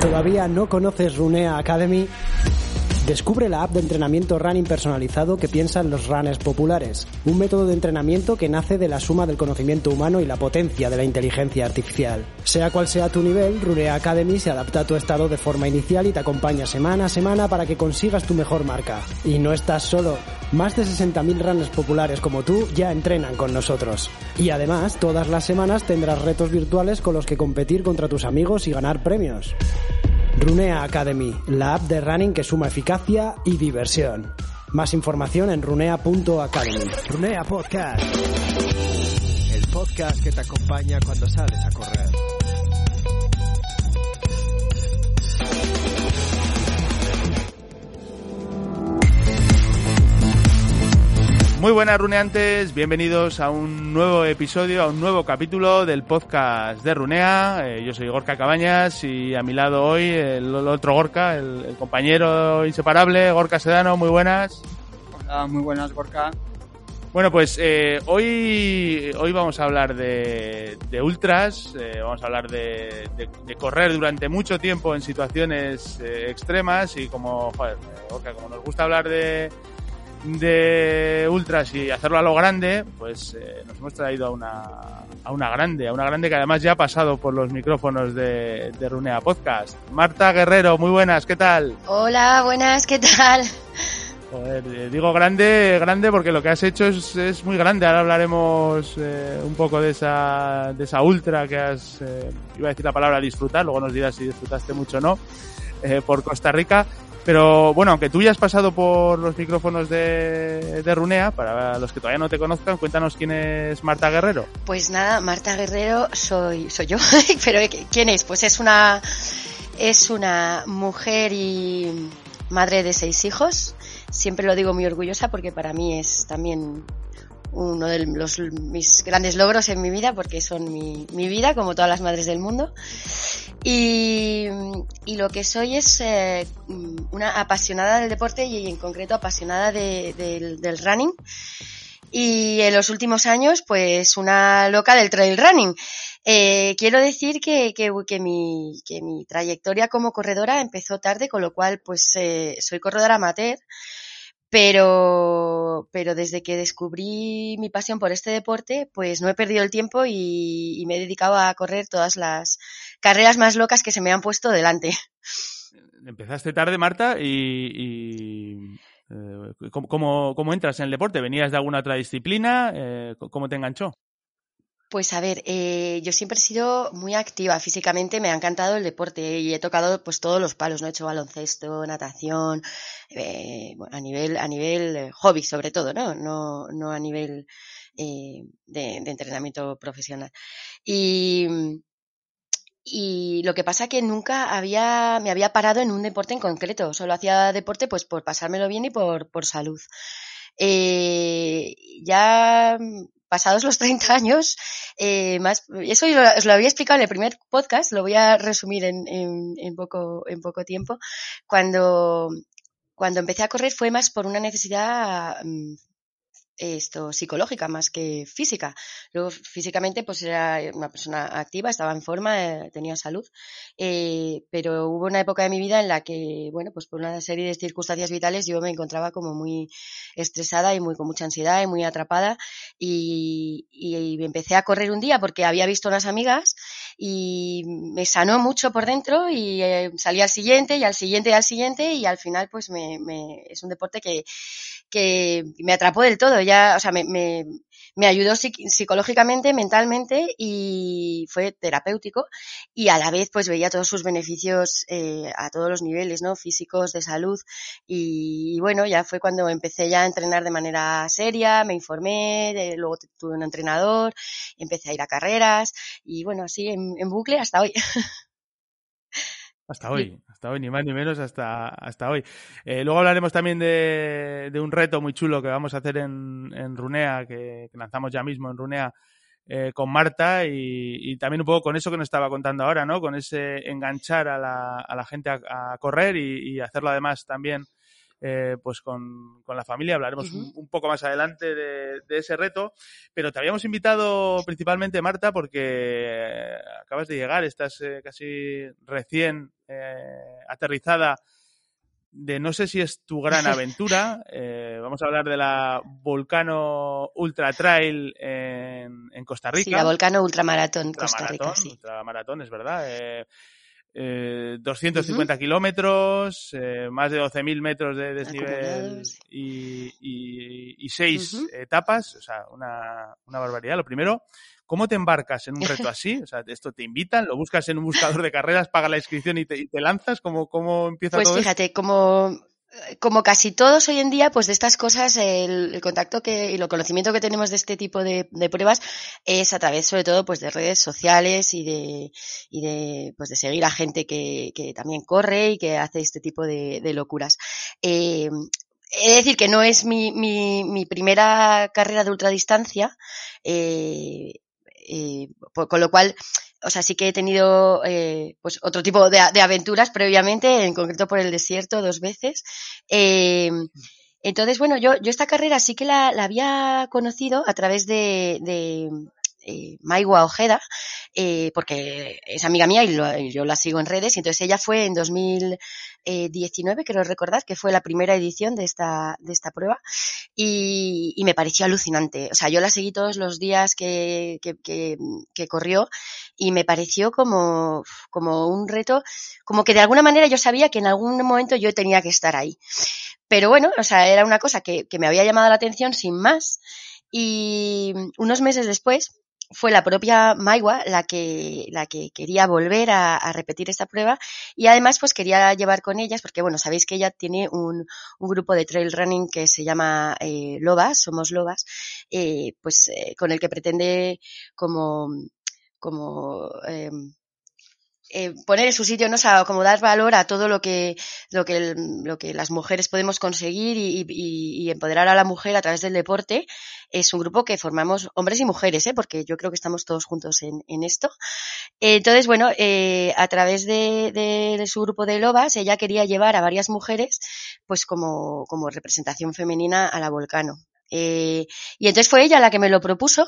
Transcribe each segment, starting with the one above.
¿Todavía no conoces Runea Academy? Descubre la app de entrenamiento running personalizado que piensa en los runners populares, un método de entrenamiento que nace de la suma del conocimiento humano y la potencia de la inteligencia artificial. Sea cual sea tu nivel, Runea Academy se adapta a tu estado de forma inicial y te acompaña semana a semana para que consigas tu mejor marca. Y no estás solo. Más de 60.000 runners populares como tú ya entrenan con nosotros. Y además, todas las semanas tendrás retos virtuales con los que competir contra tus amigos y ganar premios. Runea Academy, la app de running que suma eficacia y diversión. Más información en runea.academy. Runea Podcast. El podcast que te acompaña cuando sales a correr. Muy buenas runeantes, bienvenidos a un nuevo episodio, a un nuevo capítulo del podcast de Runea. Eh, yo soy Gorka Cabañas y a mi lado hoy el, el otro Gorka, el, el, compañero inseparable, Gorka Sedano, muy buenas. Hola, muy buenas Gorka. Bueno, pues eh, hoy, hoy vamos a hablar de, de ultras, eh, vamos a hablar de, de, de, correr durante mucho tiempo en situaciones extremas y como, joder, Gorka, como nos gusta hablar de de ultras y hacerlo a lo grande, pues eh, nos hemos traído a una, a una grande, a una grande que además ya ha pasado por los micrófonos de, de Runea Podcast. Marta Guerrero, muy buenas, ¿qué tal? Hola, buenas, ¿qué tal? Joder, eh, digo grande, grande porque lo que has hecho es, es muy grande. Ahora hablaremos eh, un poco de esa, de esa ultra que has, eh, iba a decir la palabra disfrutar, luego nos dirás si disfrutaste mucho o no, eh, por Costa Rica. Pero bueno, aunque tú ya has pasado por los micrófonos de, de, Runea, para los que todavía no te conozcan, cuéntanos quién es Marta Guerrero. Pues nada, Marta Guerrero soy, soy yo. Pero ¿quién es? Pues es una, es una mujer y madre de seis hijos. Siempre lo digo muy orgullosa porque para mí es también uno de los, mis grandes logros en mi vida porque son mi, mi vida como todas las madres del mundo. Y, y lo que soy es eh, una apasionada del deporte y en concreto apasionada de, de, del running. Y en los últimos años pues una loca del trail running. Eh, quiero decir que, que, que, mi, que mi trayectoria como corredora empezó tarde con lo cual pues eh, soy corredora amateur pero, pero desde que descubrí mi pasión por este deporte, pues no he perdido el tiempo y, me he dedicado a correr todas las carreras más locas que se me han puesto delante. Empezaste tarde, Marta, y, y eh, ¿cómo, ¿cómo, entras en el deporte? ¿Venías de alguna otra disciplina? Eh, ¿Cómo te enganchó? Pues a ver, eh, yo siempre he sido muy activa físicamente, me ha encantado el deporte y he tocado pues todos los palos, no he hecho baloncesto, natación, eh, a nivel a nivel eh, hobby sobre todo, no no no a nivel de, entrenamiento profesional. Y y lo que pasa que nunca había me había parado en un deporte en concreto, solo hacía deporte pues por pasármelo bien y por por salud. Eh, ya pasados los 30 años, eh, más, eso os lo había explicado en el primer podcast, lo voy a resumir en, en, en, poco, en poco tiempo. Cuando, cuando empecé a correr fue más por una necesidad um, esto psicológica más que física. Luego físicamente pues era una persona activa, estaba en forma, eh, tenía salud, eh, pero hubo una época de mi vida en la que, bueno, pues por una serie de circunstancias vitales yo me encontraba como muy estresada y muy con mucha ansiedad y muy atrapada y, y empecé a correr un día porque había visto unas amigas y me sanó mucho por dentro y eh, salí al siguiente y al siguiente y al siguiente y al final pues me, me es un deporte que que me atrapó del todo, ya, o sea, me, me, me ayudó psicológicamente, mentalmente y fue terapéutico y a la vez pues veía todos sus beneficios eh, a todos los niveles, ¿no? Físicos, de salud y, y, bueno, ya fue cuando empecé ya a entrenar de manera seria, me informé, de, luego tuve un entrenador, empecé a ir a carreras y bueno, así en, en bucle hasta hoy. Hasta hoy, hasta hoy, ni más ni menos hasta, hasta hoy. Eh, luego hablaremos también de, de, un reto muy chulo que vamos a hacer en, en Runea, que, que, lanzamos ya mismo en Runea eh, con Marta y, y, también un poco con eso que nos estaba contando ahora, ¿no? Con ese enganchar a la, a la gente a, a correr y, y, hacerlo además también eh, pues con, con, la familia. Hablaremos un, un, poco más adelante de, de, ese reto. Pero te habíamos invitado principalmente, Marta, porque acabas de llegar, estás eh, casi recién eh, aterrizada de no sé si es tu gran aventura. Eh, vamos a hablar de la Volcano Ultra Trail en, en Costa Rica. Sí, la Volcano Ultramaratón Costa Rica, sí. Ultramaratón, es verdad. Eh, eh, 250 uh -huh. kilómetros, eh, más de 12.000 metros de desnivel y, y, y, seis uh -huh. etapas, o sea, una, una barbaridad. Lo primero, ¿Cómo te embarcas en un reto así? O sea, esto te invitan, lo buscas en un buscador de carreras, pagas la inscripción y te, y te lanzas. ¿Cómo, ¿Cómo empieza pues todo fíjate, esto? como como casi todos hoy en día, pues de estas cosas, el, contacto que, y el conocimiento que tenemos de este tipo de, de, pruebas es a través, sobre todo, pues de redes sociales y de, y de, pues de seguir a gente que, que también corre y que hace este tipo de, de locuras. Eh, He de decir que no es mi, mi, mi primera carrera de ultradistancia, eh, eh, con lo cual, o sea, sí que he tenido eh, pues otro tipo de, aventuras previamente, en concreto por el desierto dos veces. Eh, entonces, bueno, yo, yo esta carrera sí que la, había conocido a través de eh, Maigua Ojeda, eh, porque es amiga mía y, lo, yo la sigo en redes, y entonces ella fue en 2019, creo recordar, que fue la primera edición de esta, de esta prueba, y, me pareció alucinante. O sea, yo la seguí todos los días que, que, que, que corrió, y me pareció como, como un reto, como que de alguna manera yo sabía que en algún momento yo tenía que estar ahí. Pero bueno, o sea, era una cosa que, que me había llamado la atención sin más, y unos meses después, fue la propia Maiwa la que, la que quería volver a, a, repetir esta prueba y además pues quería llevar con ellas, porque bueno, sabéis que ella tiene un, un grupo de trail running que se llama eh, Lobas, Somos Lobas, eh, pues eh, con el que pretende como, como eh, poner en su sitio, ¿no? O como dar valor a todo lo que, lo que, lo que las mujeres podemos conseguir y, y, y, empoderar a la mujer a través del deporte. Es un grupo que formamos hombres y mujeres, ¿eh? Porque yo creo que estamos todos juntos en, en esto. Entonces, bueno, eh, a través de, de, de, su grupo de lobas, ella quería llevar a varias mujeres, pues como, como representación femenina a la Volcano. Eh, y entonces fue ella la que me lo propuso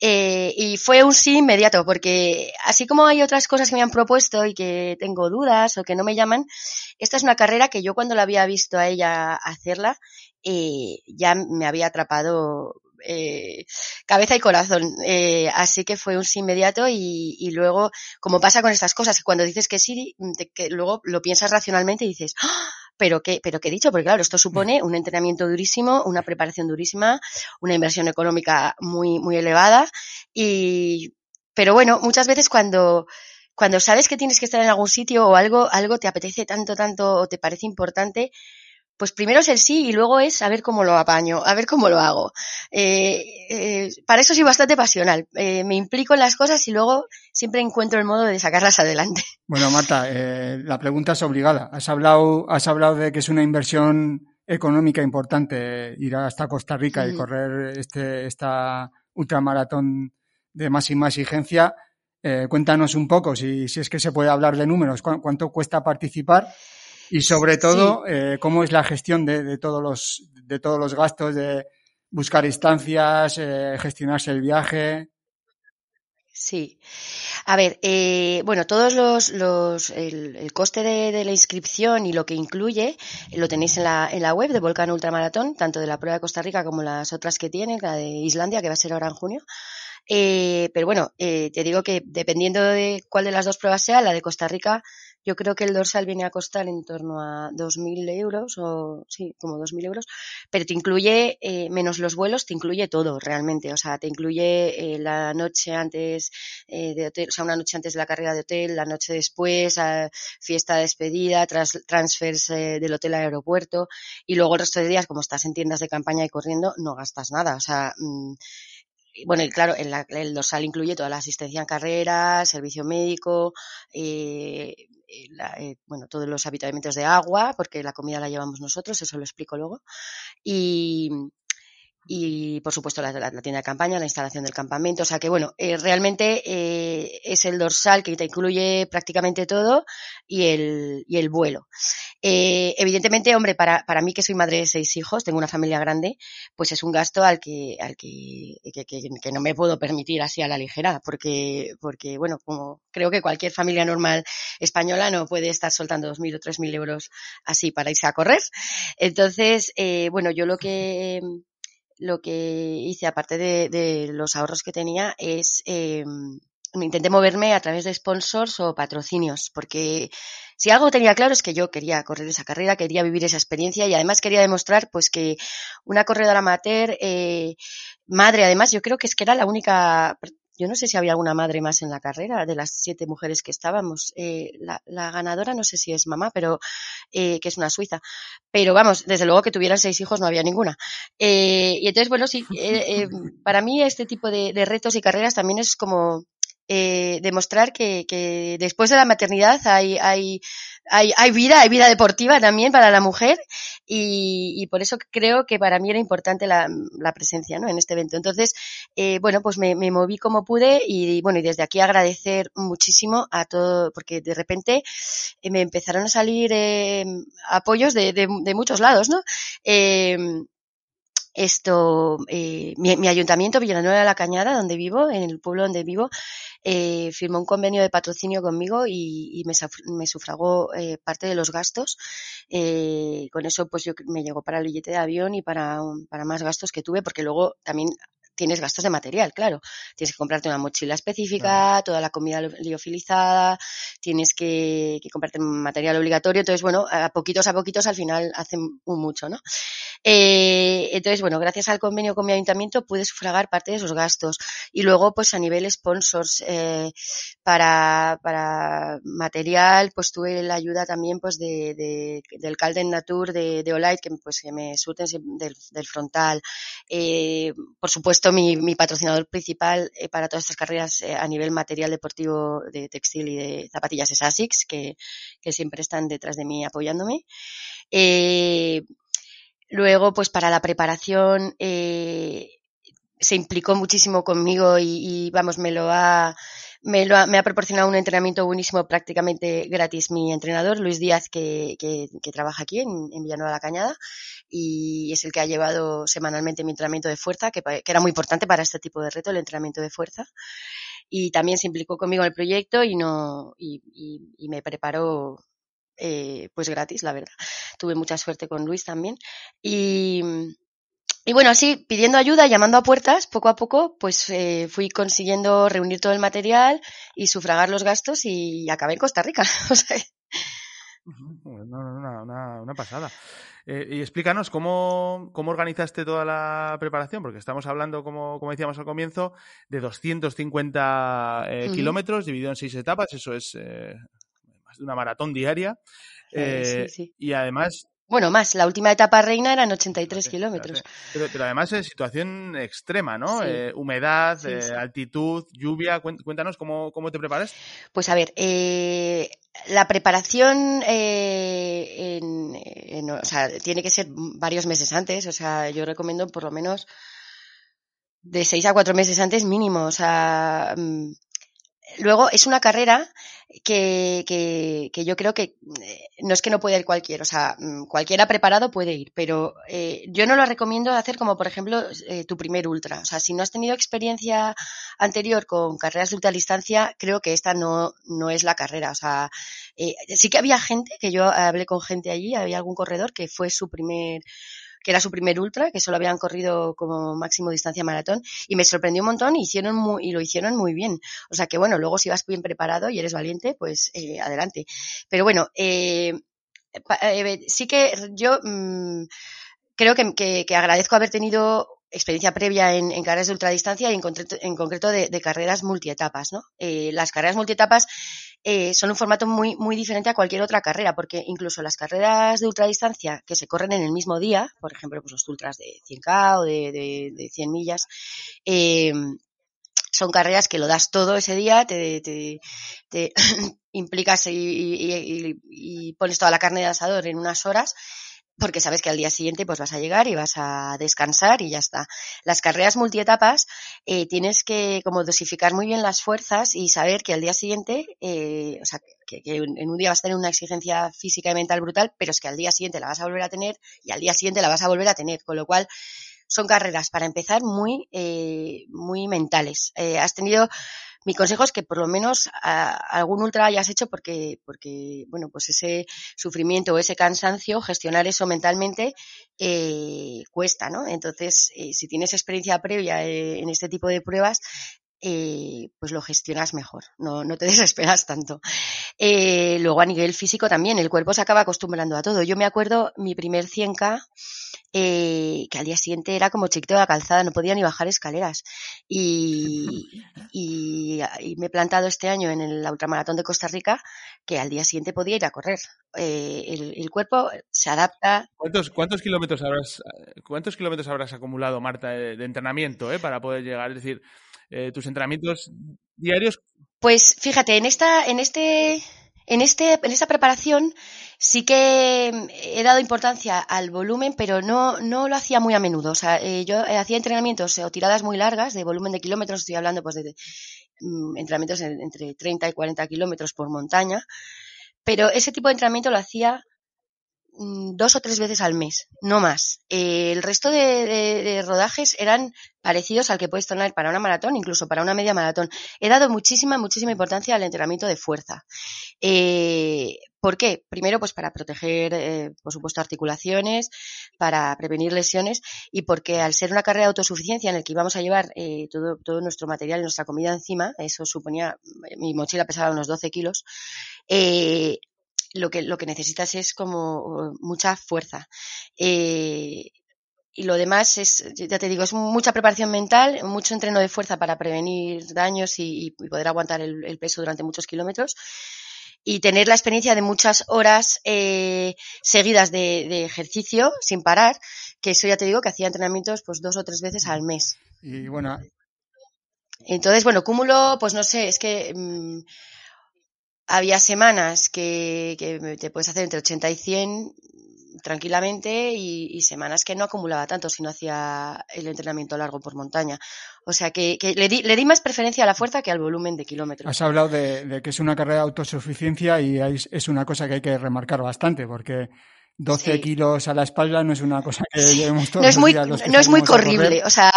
eh, y fue un sí inmediato, porque así como hay otras cosas que me han propuesto y que tengo dudas o que no me llaman, esta es una carrera que yo cuando la había visto a ella hacerla, eh, ya me había atrapado eh, cabeza y corazón. Eh, así que fue un sí inmediato y, y, luego, como pasa con estas cosas, cuando dices que sí, que luego lo piensas racionalmente y dices, ¡Ah! Pero qué, pero qué he dicho, porque claro, esto supone un entrenamiento durísimo, una preparación durísima, una inversión económica muy, muy elevada. Y, pero bueno, muchas veces cuando, cuando sabes que tienes que estar en algún sitio o algo, algo te apetece tanto, tanto o te parece importante, pues primero es el sí y luego es a ver cómo lo apaño, a ver cómo lo hago. Eh, eh, para eso soy bastante pasional. Eh, me implico en las cosas y luego siempre encuentro el modo de sacarlas adelante. Bueno, Marta, eh, la pregunta es obligada. Has hablado, has hablado de que es una inversión económica importante ir hasta Costa Rica sí. y correr este, esta ultramaratón de máxima exigencia. Eh, cuéntanos un poco, si, si es que se puede hablar de números, ¿cuánto cuesta participar? Y sobre todo, sí. eh, cómo es la gestión de, de, todos los, de todos los gastos, de buscar instancias, eh, gestionarse el viaje. Sí. A ver, eh, bueno, todos los, los el, el coste de, de, la inscripción y lo que incluye lo tenéis en la, en la web de Volcán Ultramaratón, tanto de la prueba de Costa Rica como las otras que tiene, la de Islandia, que va a ser ahora en junio. Eh, pero bueno, eh, te digo que dependiendo de cuál de las dos pruebas sea, la de Costa Rica yo creo que el dorsal viene a costar en torno a 2.000 euros, o sí, como 2.000 euros, pero te incluye, eh, menos los vuelos, te incluye todo realmente. O sea, te incluye eh, la noche antes eh, de hotel, o sea, una noche antes de la carrera de hotel, la noche después, fiesta de despedida, tras, transfers del hotel al aeropuerto, y luego el resto de días, como estás en tiendas de campaña y corriendo, no gastas nada. O sea, mmm, bueno, y claro, el, el, dorsal incluye toda la asistencia en carrera, servicio médico, eh, la, eh, bueno, todos los habitamientos de agua, porque la comida la llevamos nosotros, eso lo explico luego. Y, y por supuesto la, la, tienda de campaña, la instalación del campamento. O sea que bueno, eh, realmente eh, es el dorsal que te incluye prácticamente todo y el, y el vuelo. Eh, evidentemente, hombre, para, para mí que soy madre de seis hijos, tengo una familia grande, pues es un gasto al que, al que, que, que, que no me puedo permitir así a la ligera, porque, porque bueno, como creo que cualquier familia normal española no puede estar soltando dos mil o tres mil euros así para irse a correr. Entonces, eh, bueno, yo lo que lo que hice, aparte de, de los ahorros que tenía, es eh, intenté moverme a través de sponsors o patrocinios, porque si algo tenía claro es que yo quería correr esa carrera, quería vivir esa experiencia y además quería demostrar pues que una corredora amateur, eh, madre además, yo creo que es que era la única yo no sé si había alguna madre más en la carrera de las siete mujeres que estábamos. Eh, la, la, ganadora no sé si es mamá, pero eh, que es una suiza. Pero vamos, desde luego que tuvieran seis hijos no había ninguna. Eh, y entonces, bueno, sí, eh, eh, para mí este tipo de, de, retos y carreras también es como eh, demostrar que, que, después de la maternidad hay, hay, hay, hay, vida, hay vida deportiva también para la mujer y, y por eso creo que para mí era importante la, la presencia ¿no? en este evento. Entonces, eh, bueno, pues me, me, moví como pude y bueno, y desde aquí agradecer muchísimo a todo, porque de repente eh, me empezaron a salir eh, apoyos de, de, de, muchos lados, ¿no? Esto, eh, mi, mi, ayuntamiento, Villanueva de la Cañada, donde vivo, en el pueblo donde vivo, eh, firmó un convenio de patrocinio conmigo y, y me, me, sufragó eh, parte de los gastos. Eh, con eso, pues yo me llegó para el billete de avión y para, para más gastos que tuve, porque luego también tienes gastos de material, claro. Tienes que comprarte una mochila específica, toda la comida liofilizada, tienes que, que, comprarte material obligatorio. Entonces, bueno, a poquitos a poquitos al final hacen un mucho, ¿no? Eh, entonces, bueno, gracias al convenio con mi ayuntamiento pude sufragar parte de esos gastos. Y luego, pues a nivel sponsors, eh, para, para material, pues tuve la ayuda también pues de, de del Calden Natur de, de Olight, que pues que me surten del, del frontal. Eh, por supuesto, mi, patrocinador principal eh, para todas estas carreras eh, a nivel material deportivo de textil y de zapatillas es ASICS, que, siempre están detrás de mí apoyándome. Eh, Luego, pues para la preparación se implicó muchísimo conmigo y, vamos, me lo ha, me, lo ha, me ha proporcionado un entrenamiento buenísimo prácticamente gratis mi entrenador, Luis Díaz, que, que, trabaja aquí en, en, Villanueva la Cañada y es el que ha llevado semanalmente mi entrenamiento de fuerza, que, era muy importante para este tipo de reto, el entrenamiento de fuerza. Y también se implicó conmigo en el proyecto y, no, y me preparó eh, pues gratis, la verdad. Tuve mucha suerte con Luis también. Y, y bueno, así, pidiendo ayuda, llamando a puertas, poco a poco, pues eh, fui consiguiendo reunir todo el material y sufragar los gastos y acabé en Costa Rica. o sea, una, una, una, pasada. Eh, y explícanos cómo, cómo, organizaste toda la preparación, porque estamos hablando, como, como decíamos al comienzo, de 250 eh, uh -huh. kilómetros dividido en seis etapas. Eso es eh, de una maratón diaria. Sí, sí. Y además... Bueno, más, la última etapa reina eran 83 sí, kilómetros. Pero, pero, además es situación extrema, ¿no? Sí. Eh, humedad, eh, altitud, lluvia. Cuéntanos cómo, cómo te preparas. Pues a ver, eh, la preparación en, en, o sea, tiene que ser varios meses antes. O sea, yo recomiendo por lo menos de seis a cuatro meses antes mínimo. O sea, mm, luego es una carrera que, que, que, yo creo que eh, no es que no pueda ir cualquiera, o sea, mm, cualquiera preparado puede ir, pero eh, yo no lo recomiendo hacer como, por ejemplo, eh, tu primer ultra. O sea, si no has tenido experiencia anterior con carreras de ultradistancia, creo que esta no, no es la carrera. O sea, eh, sí que había gente, que yo hablé con gente allí, había algún corredor que fue su primer que era su primer ultra, que solo habían corrido como máximo distancia maratón, y me sorprendió un montón y, hicieron y lo hicieron muy bien. O sea que bueno, luego si vas bien preparado y eres valiente, pues eh, adelante. Pero bueno, eh, eh, sí que yo mmm, creo que, que, que agradezco haber tenido experiencia previa en, en, carreras de ultradistancia y en concreto, en concreto de, de carreras multietapas. ¿no? Eh, las carreras multietapas eh, son un formato muy, muy diferente a cualquier otra carrera, porque incluso las carreras de ultradistancia que se corren en el mismo día, por ejemplo, pues los ultras de 100K o de, de, de 100 millas, eh, son carreras que lo das todo ese día, te, te, te implicas y, y, y, y, pones toda la carne de asador en unas horas porque sabes que al día siguiente pues vas a llegar y vas a descansar y ya está. Las carreras multietapas eh, tienes que como dosificar muy bien las fuerzas y saber que al día siguiente, eh, o sea, que, en un día vas a tener una exigencia física y mental brutal, pero es que al día siguiente la vas a volver a tener y al día siguiente la vas a volver a tener, con lo cual son carreras para empezar muy, eh, muy mentales. Eh, has tenido mi consejo es que por lo menos algún ultra hayas hecho porque, porque, bueno, pues ese sufrimiento o ese cansancio, gestionar eso mentalmente eh, cuesta, ¿no? Entonces, eh, si tienes experiencia previa eh, en este tipo de pruebas, eh, pues lo gestionas mejor, no, no te desesperas tanto. Eh, luego a nivel físico también, el cuerpo se acaba acostumbrando a todo. Yo me acuerdo mi primer 100K, eh, que al día siguiente era como chiquito de la calzada, no podía ni bajar escaleras. Y, y, me he plantado este año en el ultramaratón de Costa Rica, que al día siguiente podía ir a correr. El, el, cuerpo se adapta. ¿Cuántos, cuántos, kilómetros, habrás, ¿Cuántos kilómetros habrás acumulado, Marta, de, de entrenamiento eh, para poder llegar? Es decir, eh, tus entrenamientos diarios? Pues fíjate, en esta, en este, en este, en esta preparación sí que he dado importancia al volumen, pero no, no lo hacía muy a menudo. O sea, eh, yo hacía entrenamientos o tiradas muy largas de volumen de kilómetros, estoy hablando pues de, um, entrenamientos en, entre 30 y 40 kilómetros por montaña, pero ese tipo de entrenamiento lo hacía Mm, dos o tres veces al mes, no más. Eh, el resto de, rodajes eran parecidos al que puedes tener para una maratón, incluso para una media maratón. He dado muchísima, muchísima importancia al entrenamiento de fuerza. Eh, ¿Por qué? Primero, pues para proteger, eh, por supuesto, articulaciones, para prevenir lesiones y porque al ser una carrera de autosuficiencia en el que íbamos a llevar todo, todo nuestro material y nuestra comida encima, eso suponía, mi mochila pesaba unos 12 kilos, lo que, lo que necesitas es como mucha fuerza. Eh, y lo demás es, ya te digo, es mucha preparación mental, mucho entreno de fuerza para prevenir daños y, y poder aguantar el, el, peso durante muchos kilómetros. Y tener la experiencia de muchas horas eh, seguidas de, de, ejercicio sin parar, que eso ya te digo que hacía entrenamientos pues dos o tres veces al mes. Y bueno. Entonces, bueno, cúmulo, pues no sé, es que mmm, había semanas que, que, te puedes hacer entre 80 y 100 tranquilamente y, semanas que no acumulaba tanto si no hacía el entrenamiento largo por montaña. O sea que, que le, di, le, di, más preferencia a la fuerza que al volumen de kilómetros. Has hablado de, de que es una carrera de autosuficiencia y es una cosa que hay que remarcar bastante porque 12 sí. kilos a la espalda no es una cosa que llevemos todos no es muy, los días No es muy corrible. O sea,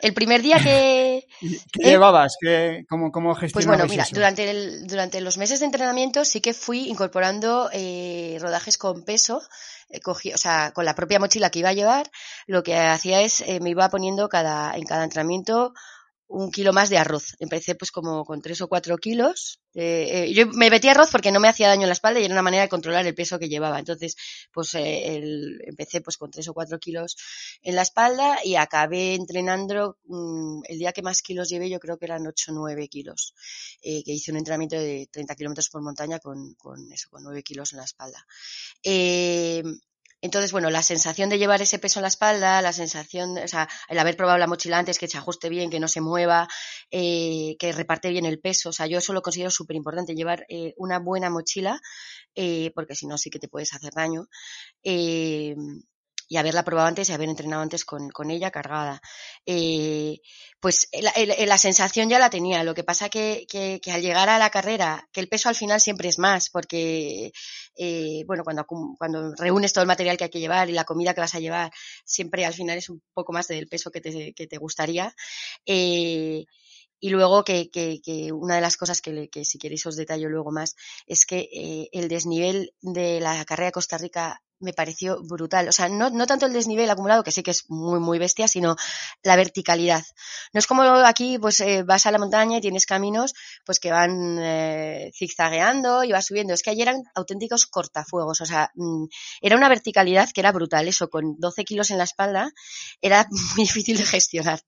el primer día que... ¿Qué eh, llevabas? ¿Qué, cómo, ¿Cómo gestionabas Pues bueno, mira, eso? Durante, el, durante los meses de entrenamiento sí que fui incorporando eh, rodajes con peso, eh, cogí, o sea, con la propia mochila que iba a llevar, lo que hacía es, eh, me iba poniendo cada, en cada entrenamiento un kilo más de arroz. Empecé pues como con tres o cuatro kilos. Eh, yo me metí arroz porque no me hacía daño en la espalda y era una manera de controlar el peso que llevaba. Entonces, pues eh, empecé pues con tres o cuatro kilos en la espalda y acabé entrenando mmm, el día que más kilos llevé yo creo que eran ocho o nueve kilos. Eh, que hice un entrenamiento de 30 kilómetros por montaña con, con eso, con nueve kilos en la espalda. Eh, entonces, bueno, la sensación de llevar ese peso en la espalda, la sensación, o sea, el haber probado la mochila antes, que se ajuste bien, que no se mueva, eh, que reparte bien el peso, o sea, yo eso lo considero súper importante, llevar eh, una buena mochila, eh, porque si no sí que te puedes hacer daño. Eh, y haberla probado antes y haber entrenado antes con, con ella cargada. Eh, pues la, la, sensación ya la tenía, lo que pasa que, que, al llegar a la carrera, que el peso al final siempre es más, porque, eh, bueno, cuando, cuando reúnes todo el material que hay que llevar y la comida que vas a llevar, siempre al final es un poco más del peso que te, que te gustaría. Eh, y luego que, que, una de las cosas que, que, si queréis os detallo luego más es que eh, el desnivel de la carrera de Costa Rica me pareció brutal. O sea, no, no tanto el desnivel acumulado, que sí que es muy, muy bestia, sino la verticalidad. No es como aquí, pues eh, vas a la montaña y tienes caminos pues que van eh, zigzagueando y vas subiendo. Es que allí eran auténticos cortafuegos. O sea, mmm, era una verticalidad que era brutal. Eso, con 12 kilos en la espalda, era muy difícil de gestionar.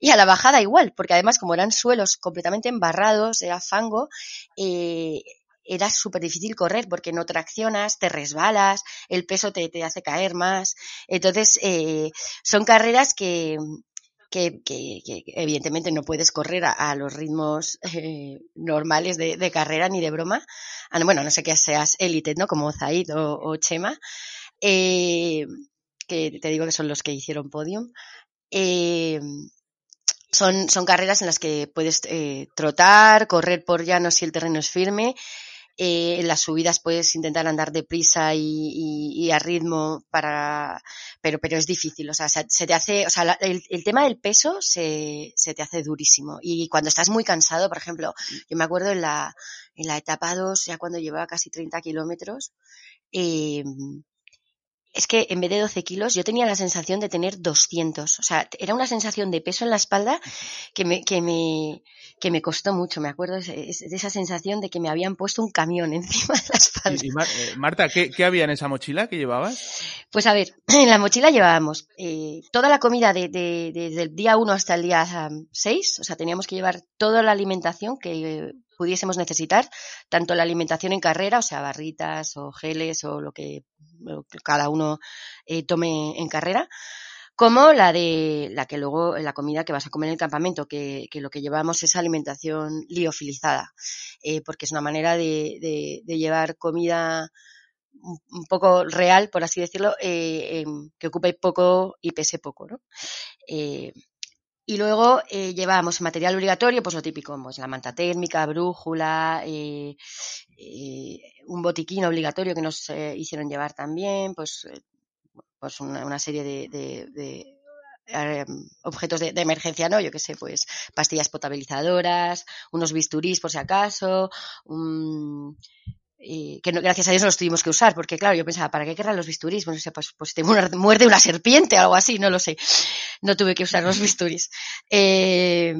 Y a la bajada igual, porque además, como eran suelos completamente embarrados, era fango, eh, era súper difícil correr porque no traccionas, te resbalas, el peso te, te hace caer más. Entonces, eh, son carreras que, que, evidentemente no puedes correr a, los ritmos eh, normales de, de, carrera ni de broma. Ah, bueno, no sé que seas élite, ¿no? Como Zaid o, o Chema. eh, que te digo que son los que hicieron podium. Eh, son, son carreras en las que puedes eh, trotar, correr por llanos si el terreno es firme. Eh, en las subidas puedes intentar andar deprisa y, y, y, a ritmo para, pero, pero es difícil. O sea, se, se te hace, o sea, la, el, el, tema del peso se, se te hace durísimo. Y cuando estás muy cansado, por ejemplo, yo me acuerdo en la, en la etapa 2, ya cuando llevaba casi 30 kilómetros, eh, es que en vez de 12 kilos yo tenía la sensación de tener 200. O sea, era una sensación de peso en la espalda que me, que me, que me costó mucho. Me acuerdo de esa sensación de que me habían puesto un camión encima de la espalda. Y, y Mar eh, Marta, ¿qué, ¿qué, había en esa mochila que llevabas? Pues a ver, en la mochila llevábamos eh, toda la comida de, de, de, desde el día 1 hasta el día 6. O sea, teníamos que llevar toda la alimentación que pudiésemos necesitar, tanto la alimentación en carrera, o sea, barritas o geles o lo que, cada uno eh, tome en carrera, como la de la que luego la comida que vas a comer en el campamento, que, lo que llevamos es alimentación liofilizada, eh, porque es una manera de, llevar comida un poco real, por así decirlo, eh, eh, que ocupe poco y pese poco, ¿no? Y luego eh, llevamos material obligatorio, pues lo típico, pues la manta térmica, brújula, eh, eh, un botiquín obligatorio que nos eh, hicieron llevar también, pues, pues una, serie de, de, de eh, objetos de, de, emergencia, ¿no? Yo qué sé, pues pastillas potabilizadoras, unos bisturís por si acaso, un, eh, que no, gracias a Dios no los tuvimos que usar, porque claro, yo pensaba, ¿para qué querrán los bisturís? Bueno, o sea, pues, pues te muerde una serpiente o algo así, no lo sé. No tuve que usar los bisturís. Eh,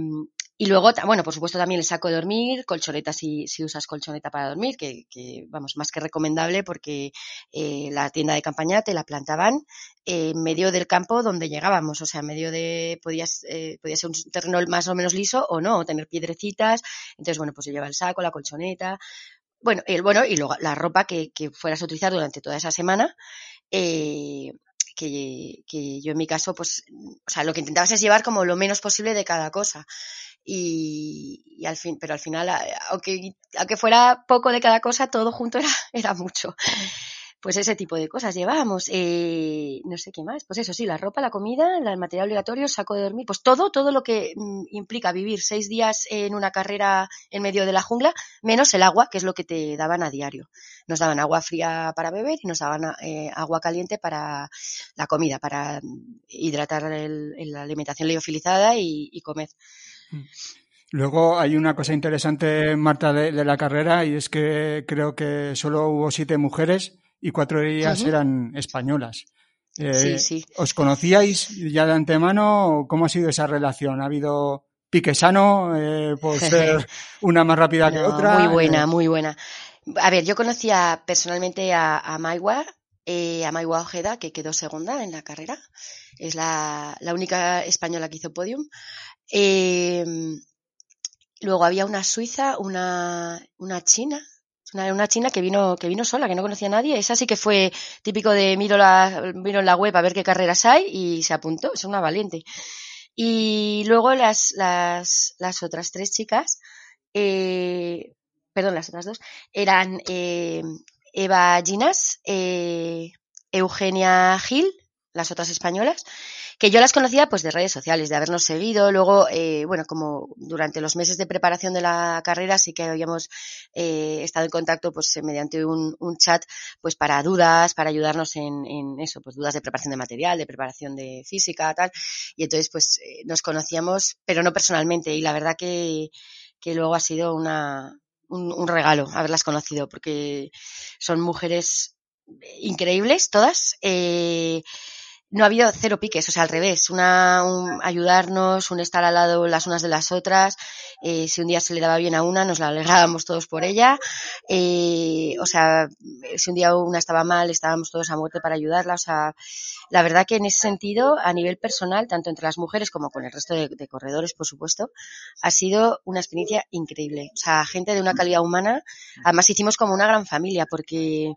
y luego, bueno, por supuesto también el saco de dormir, colchoneta si, si usas colchoneta para dormir, que, que, vamos, más que recomendable porque eh, la tienda de campaña te la plantaban en medio del campo donde llegábamos, o sea, en medio de, podías, eh, podía ser un terreno más o menos liso o no, tener piedrecitas, entonces, bueno, pues yo llevaba el saco, la colchoneta, bueno, el, bueno, y luego la ropa que, que fueras a utilizar durante toda esa semana, eh, que, que, yo en mi caso, pues, o sea, lo que intentabas es llevar como lo menos posible de cada cosa. Y, y al fin, pero al final, aunque, aunque fuera poco de cada cosa, todo junto era, era mucho pues ese tipo de cosas llevábamos. Eh, no sé qué más. Pues eso sí, la ropa, la comida, el material obligatorio, saco de dormir, pues todo, todo lo que mm, implica vivir seis días en una carrera en medio de la jungla, menos el agua, que es lo que te daban a diario. Nos daban agua fría para beber y nos daban eh, agua caliente para la comida, para hidratar el, la alimentación liofilizada y, y comer. Mm. Luego hay una cosa interesante, Marta, de, de, la carrera y es que creo que solo hubo siete mujeres y cuatro de ellas uh -huh. eran españolas. Eh, sí, sí. ¿Os conocíais ya de antemano? ¿Cómo ha sido esa relación? ¿Ha habido pique sano eh, por ser una más rápida no, que otra? Muy buena, muy buena. A ver, yo conocía personalmente a, a Maiwa, eh, a Maiwa Ojeda, que quedó segunda en la carrera. Es la, la única española que hizo podium. Eh, luego había una suiza, una, una china, una, una, china que vino, que vino sola, que no conocía a nadie. Esa sí que fue típico de miro, la, miro en la web a ver qué carreras hay y se apuntó, es una valiente. Y luego las, las, las otras tres chicas, eh, perdón, las otras dos, eran eh, Eva Ginas, eh, Eugenia Gil, las otras españolas, que yo las conocía pues de redes sociales, de habernos seguido. Luego, eh, bueno, como durante los meses de preparación de la carrera sí que habíamos eh, estado en contacto pues mediante un, un, chat pues para dudas, para ayudarnos en, eso, pues dudas de preparación de material, de preparación de física, tal. Y entonces pues eh, nos conocíamos, pero no personalmente. Y la verdad que, que luego ha sido una, un, regalo haberlas conocido porque son mujeres increíbles todas. Eh, no ha habido cero piques, o sea, al revés, una, un, ayudarnos, un estar al lado las unas de las otras, eh, si un día se le daba bien a una, nos la alegrábamos todos por ella, eh, o sea, si un día una estaba mal, estábamos todos a muerte para ayudarla, o sea, la verdad que en ese sentido, a nivel personal, tanto entre las mujeres como con el resto de, de corredores, por supuesto, ha sido una experiencia increíble, o sea, gente de una calidad humana, además hicimos como una gran familia, porque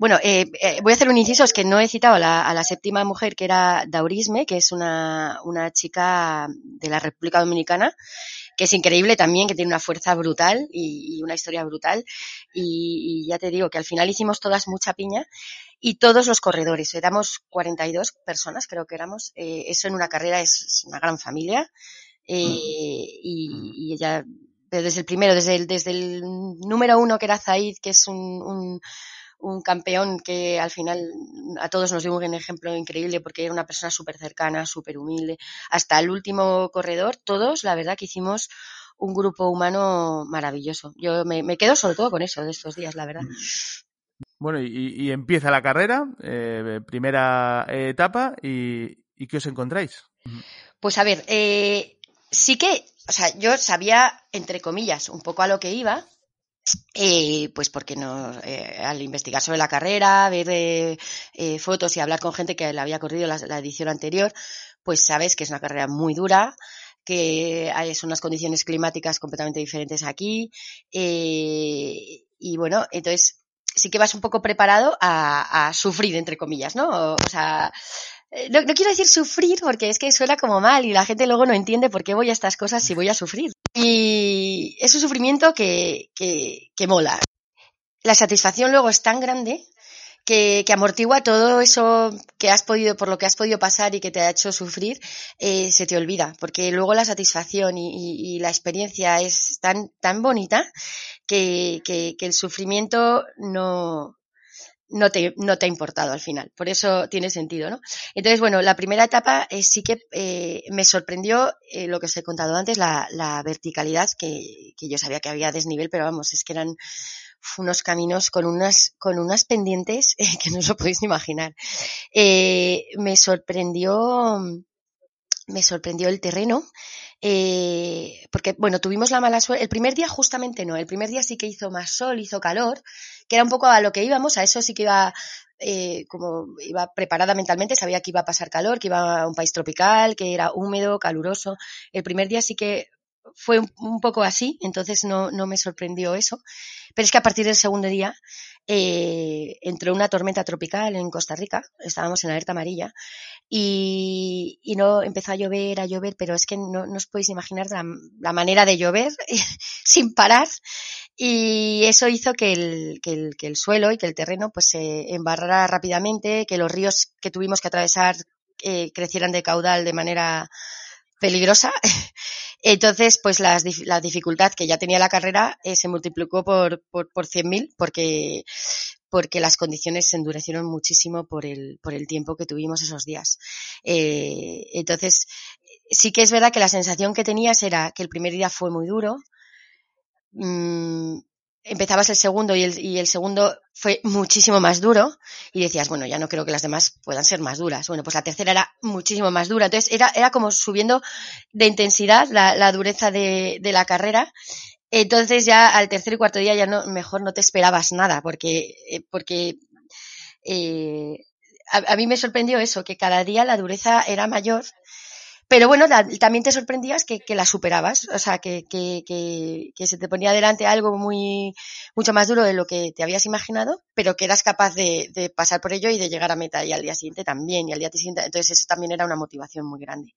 bueno, eh, eh, voy a hacer un inciso, es que no he citado a la, a la, séptima mujer que era Daurisme, que es una, una chica de la República Dominicana, que es increíble también, que tiene una fuerza brutal y, una historia brutal. Y, ya te digo que al final hicimos todas mucha piña y todos los corredores, éramos 42 personas, creo que éramos. Eh, eso en una carrera es una gran familia. Eh, y, ella, desde el primero, desde el, desde el número uno que era Zaid, que es un un campeón que al final a todos nos dio un ejemplo increíble porque era una persona súper cercana, súper humilde. Hasta el último corredor, todos, la verdad que hicimos un grupo humano maravilloso. Yo me, quedo sobre todo con eso de estos días, la verdad. Bueno, y, empieza la carrera, eh, primera etapa, y, ¿qué os encontráis? Pues a ver, eh, sí que, o sea, yo sabía, entre comillas, un poco a lo que iba, eh, pues porque no, eh, al investigar sobre la carrera, ver eh, eh, fotos y hablar con gente que la había corrido la, edición anterior, pues sabes que es una carrera muy dura, que hay, son unas condiciones climáticas completamente diferentes aquí. y bueno, entonces sí que vas un poco preparado a, a sufrir, entre comillas, ¿no? O, sea, no, no, quiero decir sufrir porque es que suena como mal y la gente luego no entiende por qué voy a estas cosas si voy a sufrir. Y es un sufrimiento que, que, que mola. La satisfacción luego es tan grande que, que, amortigua todo eso que has podido, por lo que has podido pasar y que te ha hecho sufrir, eh, se te olvida, porque luego la satisfacción y, y, la experiencia es tan, tan bonita que, que, que el sufrimiento no, no te, no te ha importado al final. Por eso tiene sentido, ¿no? Entonces, bueno, la primera etapa eh, sí que eh, me sorprendió eh, lo que os he contado antes, la, la verticalidad, que, que, yo sabía que había desnivel, pero vamos, es que eran unos caminos con unas, con unas pendientes que no os lo podéis ni imaginar. me sorprendió, me sorprendió el terreno. Eh, porque, bueno, tuvimos la mala suerte. El primer día justamente no, el primer día sí que hizo más sol, hizo calor, que era un poco a lo que íbamos, a eso sí que iba, eh, como iba preparada mentalmente, sabía que iba a pasar calor, que iba a un país tropical, que era húmedo, caluroso. El primer día sí que fue un, poco así, entonces no, no me sorprendió eso. Pero es que a partir del segundo día eh, entró una tormenta tropical en Costa Rica, estábamos en alerta amarilla, y, y, no empezó a llover, a llover, pero es que no, os podéis imaginar la, la manera de llover sin parar, y eso hizo que el, que, el, que el suelo y que el terreno pues se embarrara rápidamente, que los ríos que tuvimos que atravesar eh, crecieran de caudal de manera peligrosa. Entonces, pues las, la dificultad que ya tenía la carrera eh, se multiplicó por, por, por 100.000 porque, porque las condiciones se endurecieron muchísimo por el, por el tiempo que tuvimos esos días. Eh, entonces, sí que es verdad que la sensación que tenías era que el primer día fue muy duro. Mmm, empezabas el segundo y el, y el, segundo fue muchísimo más duro y decías, bueno, ya no creo que las demás puedan ser más duras. Bueno, pues la tercera era muchísimo más dura. Entonces era, era como subiendo de intensidad la, la dureza de, de, la carrera. Entonces ya al tercer y cuarto día ya no, mejor no te esperabas nada porque, eh, porque eh, a, a mí me sorprendió eso, que cada día la dureza era mayor pero bueno, la, también te sorprendías que, que, la superabas, o sea, que, que, que, se te ponía delante algo muy, mucho más duro de lo que te habías imaginado, pero que eras capaz de, de, pasar por ello y de llegar a meta y al día siguiente también, y al día siguiente, entonces eso también era una motivación muy grande.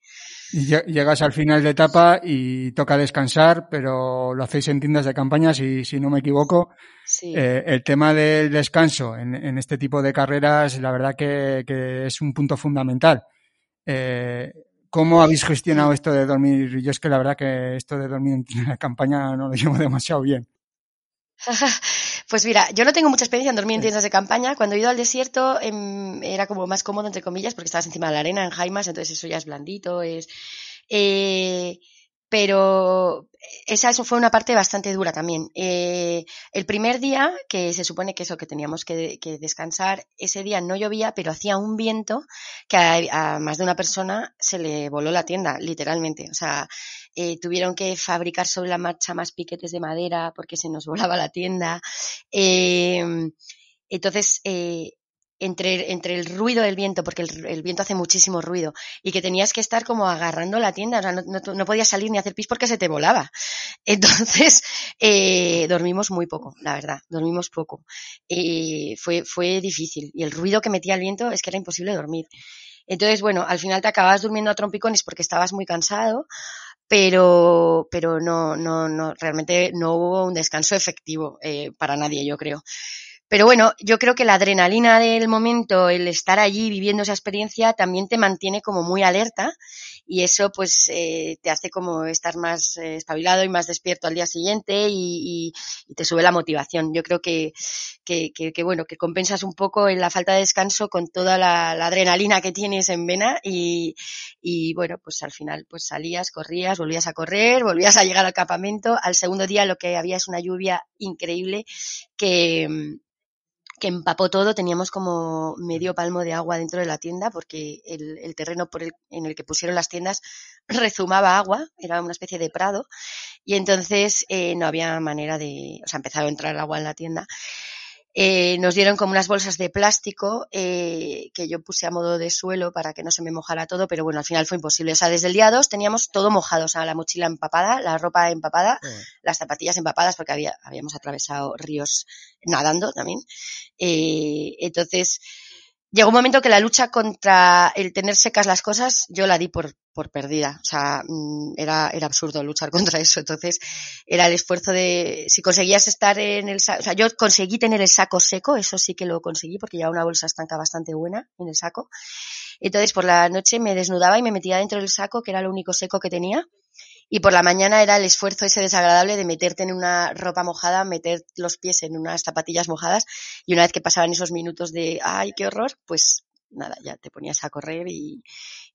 Y llegas al final de etapa y toca descansar, pero lo hacéis en tiendas de campaña, si, si no me equivoco. Sí. Eh, el tema del descanso en, en, este tipo de carreras, la verdad que, que es un punto fundamental. Eh, ¿Cómo habéis gestionado esto de dormir? Yo es que la verdad que esto de dormir en la campaña no lo llevo demasiado bien. Pues mira, yo no tengo mucha experiencia en dormir en tiendas de campaña. Cuando he ido al desierto eh, era como más cómodo, entre comillas, porque estabas encima de la arena en Jaimas, entonces eso ya es blandito, es... Eh, pero esa eso fue una parte bastante dura también. Eh, el primer día, que se supone que eso, que teníamos que, descansar, ese día no llovía, pero hacía un viento que a, más de una persona se le voló la tienda, literalmente. O sea, eh, tuvieron que fabricar sobre la marcha más piquetes de madera porque se nos volaba la tienda. Eh, entonces, eh, entre, entre el ruido del viento, porque el, el, viento hace muchísimo ruido, y que tenías que estar como agarrando la tienda, o sea, no, no, no podías salir ni hacer pis porque se te volaba. Entonces, eh, dormimos muy poco, la verdad, dormimos poco. Fue, fue difícil, y el ruido que metía el viento es que era imposible dormir. Entonces, bueno, al final te acabas durmiendo a trompicones porque estabas muy cansado, pero, pero no, no, no, realmente no hubo un descanso efectivo eh, para nadie, yo creo. Pero bueno, yo creo que la adrenalina del momento, el estar allí viviendo esa experiencia, también te mantiene como muy alerta y eso pues eh, te hace como estar más eh, espabilado y más despierto al día siguiente y, te sube la motivación. Yo creo que, que, bueno, que compensas un poco la falta de descanso con toda la, adrenalina que tienes en vena y, bueno, pues al final pues salías, corrías, volvías a correr, volvías a llegar al campamento. Al segundo día lo que había es una lluvia increíble que que empapó todo, teníamos como medio palmo de agua dentro de la tienda porque el, terreno por el, en el que pusieron las tiendas rezumaba agua, era una especie de prado y entonces eh, no había manera de, o sea, empezaba a entrar agua en la tienda eh, nos dieron como unas bolsas de plástico eh, que yo puse a modo de suelo para que no se me mojara todo, pero bueno, al final fue imposible. O sea, desde el día 2 teníamos todo mojado, o sea, la mochila empapada, la ropa empapada, las zapatillas empapadas porque había, habíamos atravesado ríos nadando también. Eh, entonces, llegó un momento que la lucha contra el tener secas las cosas, yo la di por, por perdida. O sea, mm, era, era absurdo luchar contra eso. Entonces, era el esfuerzo de, si conseguías estar en el saco, o sea, yo conseguí tener el saco seco, eso sí que lo conseguí porque llevaba una bolsa estanca bastante buena en el saco. Entonces, por la noche me desnudaba y me metía dentro del saco, que era lo único seco que tenía y por la mañana era el esfuerzo ese desagradable de meterte en una ropa mojada, meter los pies en unas zapatillas mojadas y una vez que pasaban esos minutos de ¡ay, qué horror! Pues nada, ya te ponías a correr y,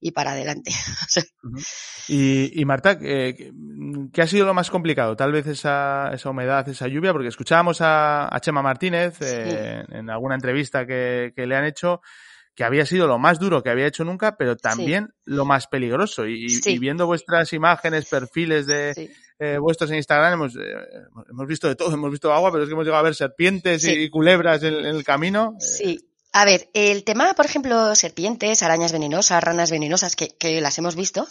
y para adelante. y, y, Marta, ¿qué, ha sido lo más complicado? Tal vez esa, esa humedad, esa lluvia, porque escuchábamos a, a Chema Martínez eh, en alguna entrevista que, que le han hecho que había sido lo más duro que había hecho nunca, pero también lo más peligroso. Y, viendo vuestras imágenes, perfiles de eh, vuestros en Instagram, hemos, eh, hemos visto de todo, hemos visto agua, pero es que hemos llegado a ver serpientes y culebras en, el camino. Sí. A ver, el tema, por ejemplo, serpientes, arañas venenosas, ranas venenosas, que, que las hemos visto,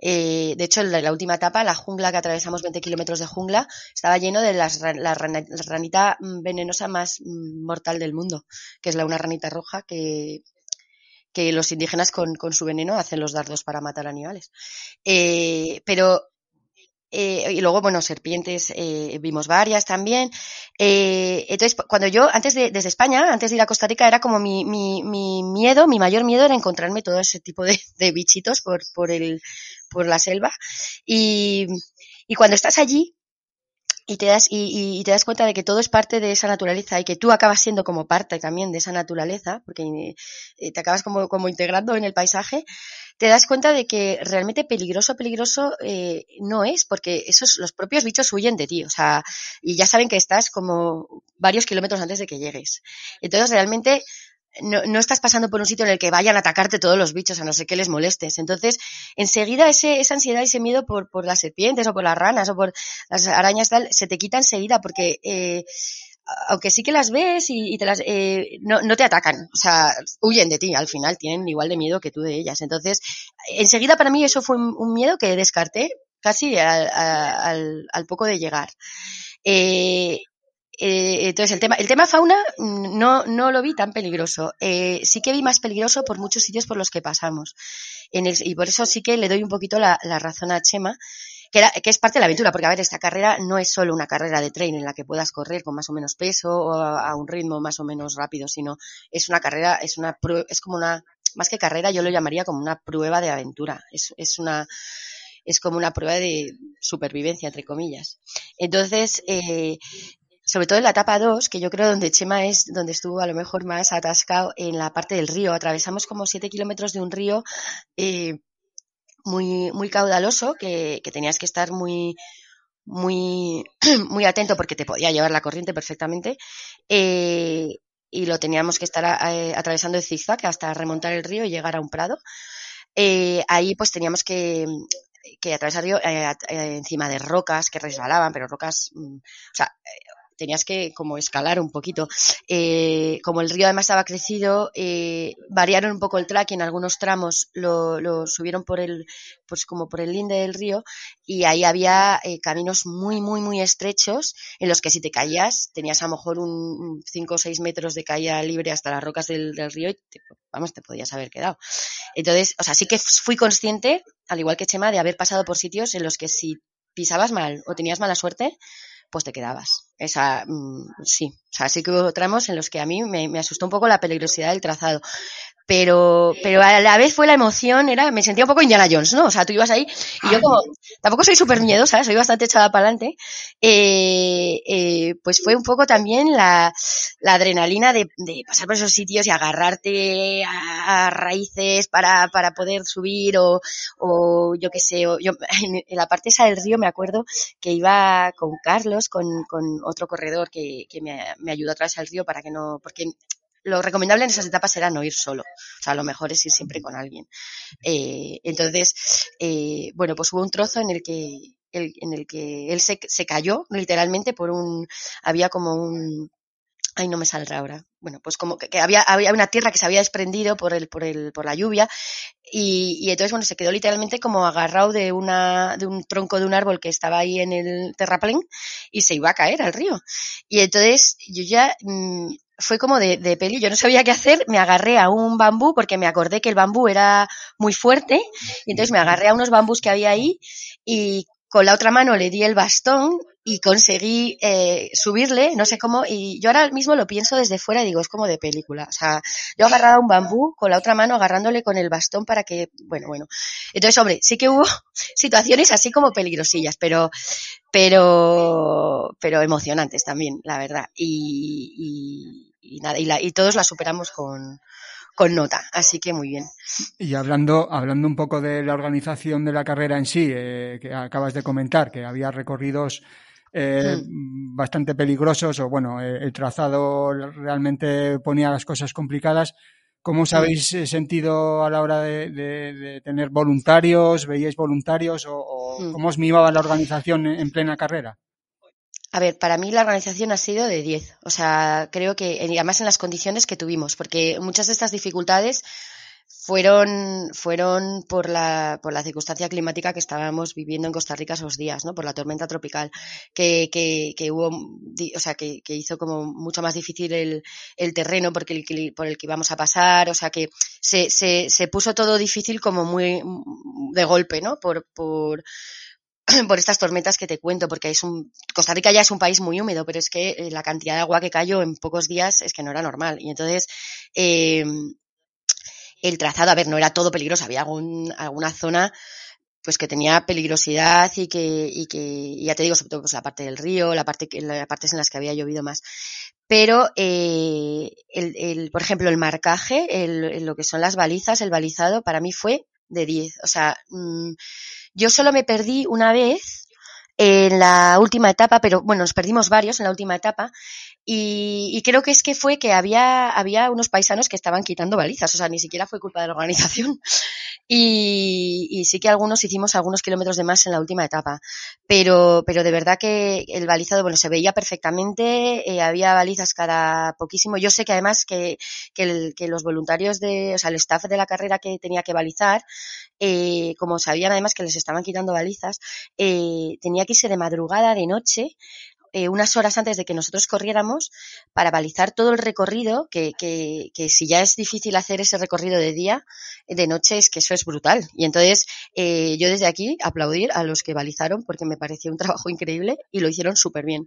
eh, de hecho, en la, última etapa, la jungla que atravesamos 20 kilómetros de jungla, estaba lleno de las, la, ranita venenosa más mm, mortal del mundo, que es la una ranita roja que que los indígenas con, con su veneno hacen los dardos para matar animales. Eh, pero eh, y luego, bueno, serpientes, eh, vimos varias también. Eh, entonces, cuando yo, antes de, desde España, antes de ir a Costa Rica, era como mi, mi, mi miedo, mi mayor miedo era encontrarme todo ese tipo de, de bichitos por, por el, por la selva. Y, y cuando estás allí, y te das y, y, te das cuenta de que todo es parte de esa naturaleza y que tú acabas siendo como parte también de esa naturaleza porque eh, te acabas como, como integrando en el paisaje te das cuenta de que realmente peligroso peligroso eh, no es porque esos los propios bichos huyen de ti o sea y ya saben que estás como varios kilómetros antes de que llegues. Entonces realmente no, no, estás pasando por un sitio en el que vayan a atacarte todos los bichos, a no ser que les molestes. Entonces, enseguida ese, esa ansiedad, ese miedo por, por las serpientes o por las ranas o por las arañas tal, se te quita enseguida porque, eh, aunque sí que las ves y, y te las, eh, no, no te atacan, o sea, huyen de ti al final, tienen igual de miedo que tú de ellas. Entonces, enseguida para mí eso fue un, miedo que descarté casi al, al, al poco de llegar. Eh, eh, entonces, el tema, el tema fauna mm, no, no lo vi tan peligroso. Eh, sí que vi más peligroso por muchos sitios por los que pasamos. Y por eso sí que le doy un poquito la, razón a Chema, que, que es parte de la aventura, porque a ver, esta carrera no es solo una carrera de trail en la que puedas correr con más o menos peso o a, a un ritmo más o menos rápido, sino es una carrera, es una, es como una, más que carrera, yo lo llamaría como una prueba de aventura. Es, es una, es como una prueba de supervivencia, entre comillas. Entonces, eh, sobre todo en la etapa 2, que yo creo donde Chema es donde estuvo a lo mejor más atascado en la parte del río. Atravesamos como 7 kilómetros de un río eh, muy, muy caudaloso que, que, tenías que estar muy, muy, muy atento porque te podía llevar la corriente perfectamente. Eh, y lo teníamos que estar a, a, atravesando el zigzag hasta remontar el río y llegar a un prado. Eh, ahí pues teníamos que, que atravesar río eh, encima de rocas que resbalaban, pero rocas, mm, o sea, tenías que como escalar un poquito. Eh, como el río además estaba crecido, eh, variaron un poco el track y en algunos tramos lo, lo, subieron por el, pues como por el linde del río y ahí había eh, caminos muy, muy, muy estrechos en los que si te caías tenías a lo mejor un 5 o 6 metros de caída libre hasta las rocas del, del río y te, vamos, te podías haber quedado. Entonces, o sea, sí que fui consciente, al igual que Chema, de haber pasado por sitios en los que si pisabas mal o tenías mala suerte, pues te quedabas. Esa, mmm, sí, o sea, sí que hubo tramos en los que a mí me, me, asustó un poco la peligrosidad del trazado pero, pero a la vez fue la emoción, era, me sentía un poco Indiana Jones, ¿no? O sea, tú ibas ahí y yo como, tampoco soy súper miedosa, soy bastante echada para adelante, eh, eh, pues fue un poco también la, la adrenalina de, de, pasar por esos sitios y agarrarte a, a raíces para, para poder subir o, o yo qué sé, o yo, en, en, la parte esa del río me acuerdo que iba con Carlos, con, con otro corredor que, que me, me ayudó a través al río para que no, porque lo recomendable en esas etapas era no ir solo. O sea, lo mejor es ir siempre con alguien. Eh, entonces, eh, bueno, pues hubo un trozo en el que, el, en el que él se, se cayó literalmente por un, había como un, ay, no me saldrá ahora. Bueno, pues como que, había, había una tierra que se había desprendido por el, por el, por la lluvia y, y entonces, bueno, se quedó literalmente como agarrado de una, de un tronco de un árbol que estaba ahí en el terraplén y se iba a caer al río. Y entonces yo ya, mmm, fue como de, de, peli, yo no sabía qué hacer, me agarré a un bambú porque me acordé que el bambú era muy fuerte y entonces me agarré a unos bambús que había ahí y con la otra mano le di el bastón y conseguí eh, subirle, no sé cómo, y yo ahora mismo lo pienso desde fuera y digo, es como de película. O sea, yo agarraba un bambú con la otra mano agarrándole con el bastón para que, bueno, bueno. Entonces, hombre, sí que hubo situaciones así como peligrosillas, pero, pero, pero emocionantes también, la verdad. Y, y, y nada, y, la, y todos la superamos con, con nota, así que muy bien. Y hablando, hablando un poco de la organización de la carrera en sí, eh, que acabas de comentar, que había recorridos eh, mm. bastante peligrosos o bueno, eh, el trazado realmente ponía las cosas complicadas. ¿Cómo os habéis mm. sentido a la hora de, de, de tener voluntarios? ¿Veíais voluntarios o, o mm. cómo os mimaba la organización en, en plena carrera? A ver, para mí la organización ha sido de 10. O sea, creo que, además en las condiciones que tuvimos, porque muchas de estas dificultades fueron, fueron por la, por la circunstancia climática que estábamos viviendo en Costa Rica esos días, ¿no? Por la tormenta tropical, que, que, que hubo, o sea, que, que, hizo como mucho más difícil el, el terreno porque el, por el que íbamos a pasar, o sea, que se, se, se puso todo difícil como muy de golpe, ¿no? Por, por, por estas tormentas que te cuento, porque es un, Costa Rica ya es un país muy húmedo, pero es que eh, la cantidad de agua que cayó en pocos días es que no era normal. Y entonces, eh, el trazado, a ver, no era todo peligroso, había algún, alguna zona pues que tenía peligrosidad y que, y que ya te digo, sobre todo pues la parte del río, la parte que, la partes en las que había llovido más. Pero, eh, el, el, por ejemplo, el marcaje, el, lo que son las balizas, el balizado, para mí fue de 10. O sea, mmm, yo solo me perdí una vez en la última etapa, pero bueno, nos perdimos varios en la última etapa y, y, creo que es que fue que había, había unos paisanos que estaban quitando balizas, o sea, ni siquiera fue culpa de la organización. Y, y, sí que algunos hicimos algunos kilómetros de más en la última etapa, pero, pero de verdad que el balizado, bueno, se veía perfectamente, eh, había balizas cada poquísimo. Yo sé que además que, que, el, que, los voluntarios de, o sea, el staff de la carrera que tenía que balizar, eh, como sabían además que les estaban quitando balizas, eh, tenía que irse de madrugada, de noche, eh, unas horas antes de que nosotros corriéramos para balizar todo el recorrido, que, que, que, si ya es difícil hacer ese recorrido de día, de noche es que eso es brutal. Y entonces eh, yo desde aquí aplaudir a los que balizaron porque me pareció un trabajo increíble y lo hicieron súper bien.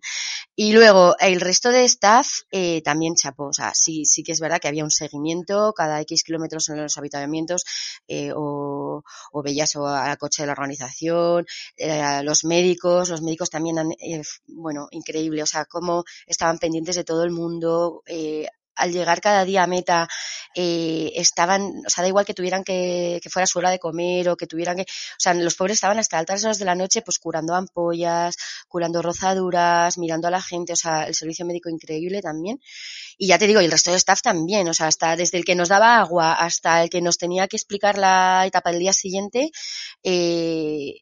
Y luego el resto de staff eh, también chapó, o sea, sí, sí que es verdad que había un seguimiento cada X kilómetros en los habitamientos eh, o, o veías o al coche de la organización, eh, los médicos, los médicos también han, eh, bueno, increíble, o sea, cómo estaban pendientes de todo el mundo, eh, al llegar cada día a meta eh, estaban, o sea, da igual que tuvieran que, que fuera su hora de comer o que tuvieran que, o sea, los pobres estaban hasta altas horas de la noche pues curando ampollas, curando rozaduras, mirando a la gente, o sea, el servicio médico increíble también. Y ya te digo, y el resto de staff también, o sea, hasta desde el que nos daba agua hasta el que nos tenía que explicar la etapa del día siguiente, eh,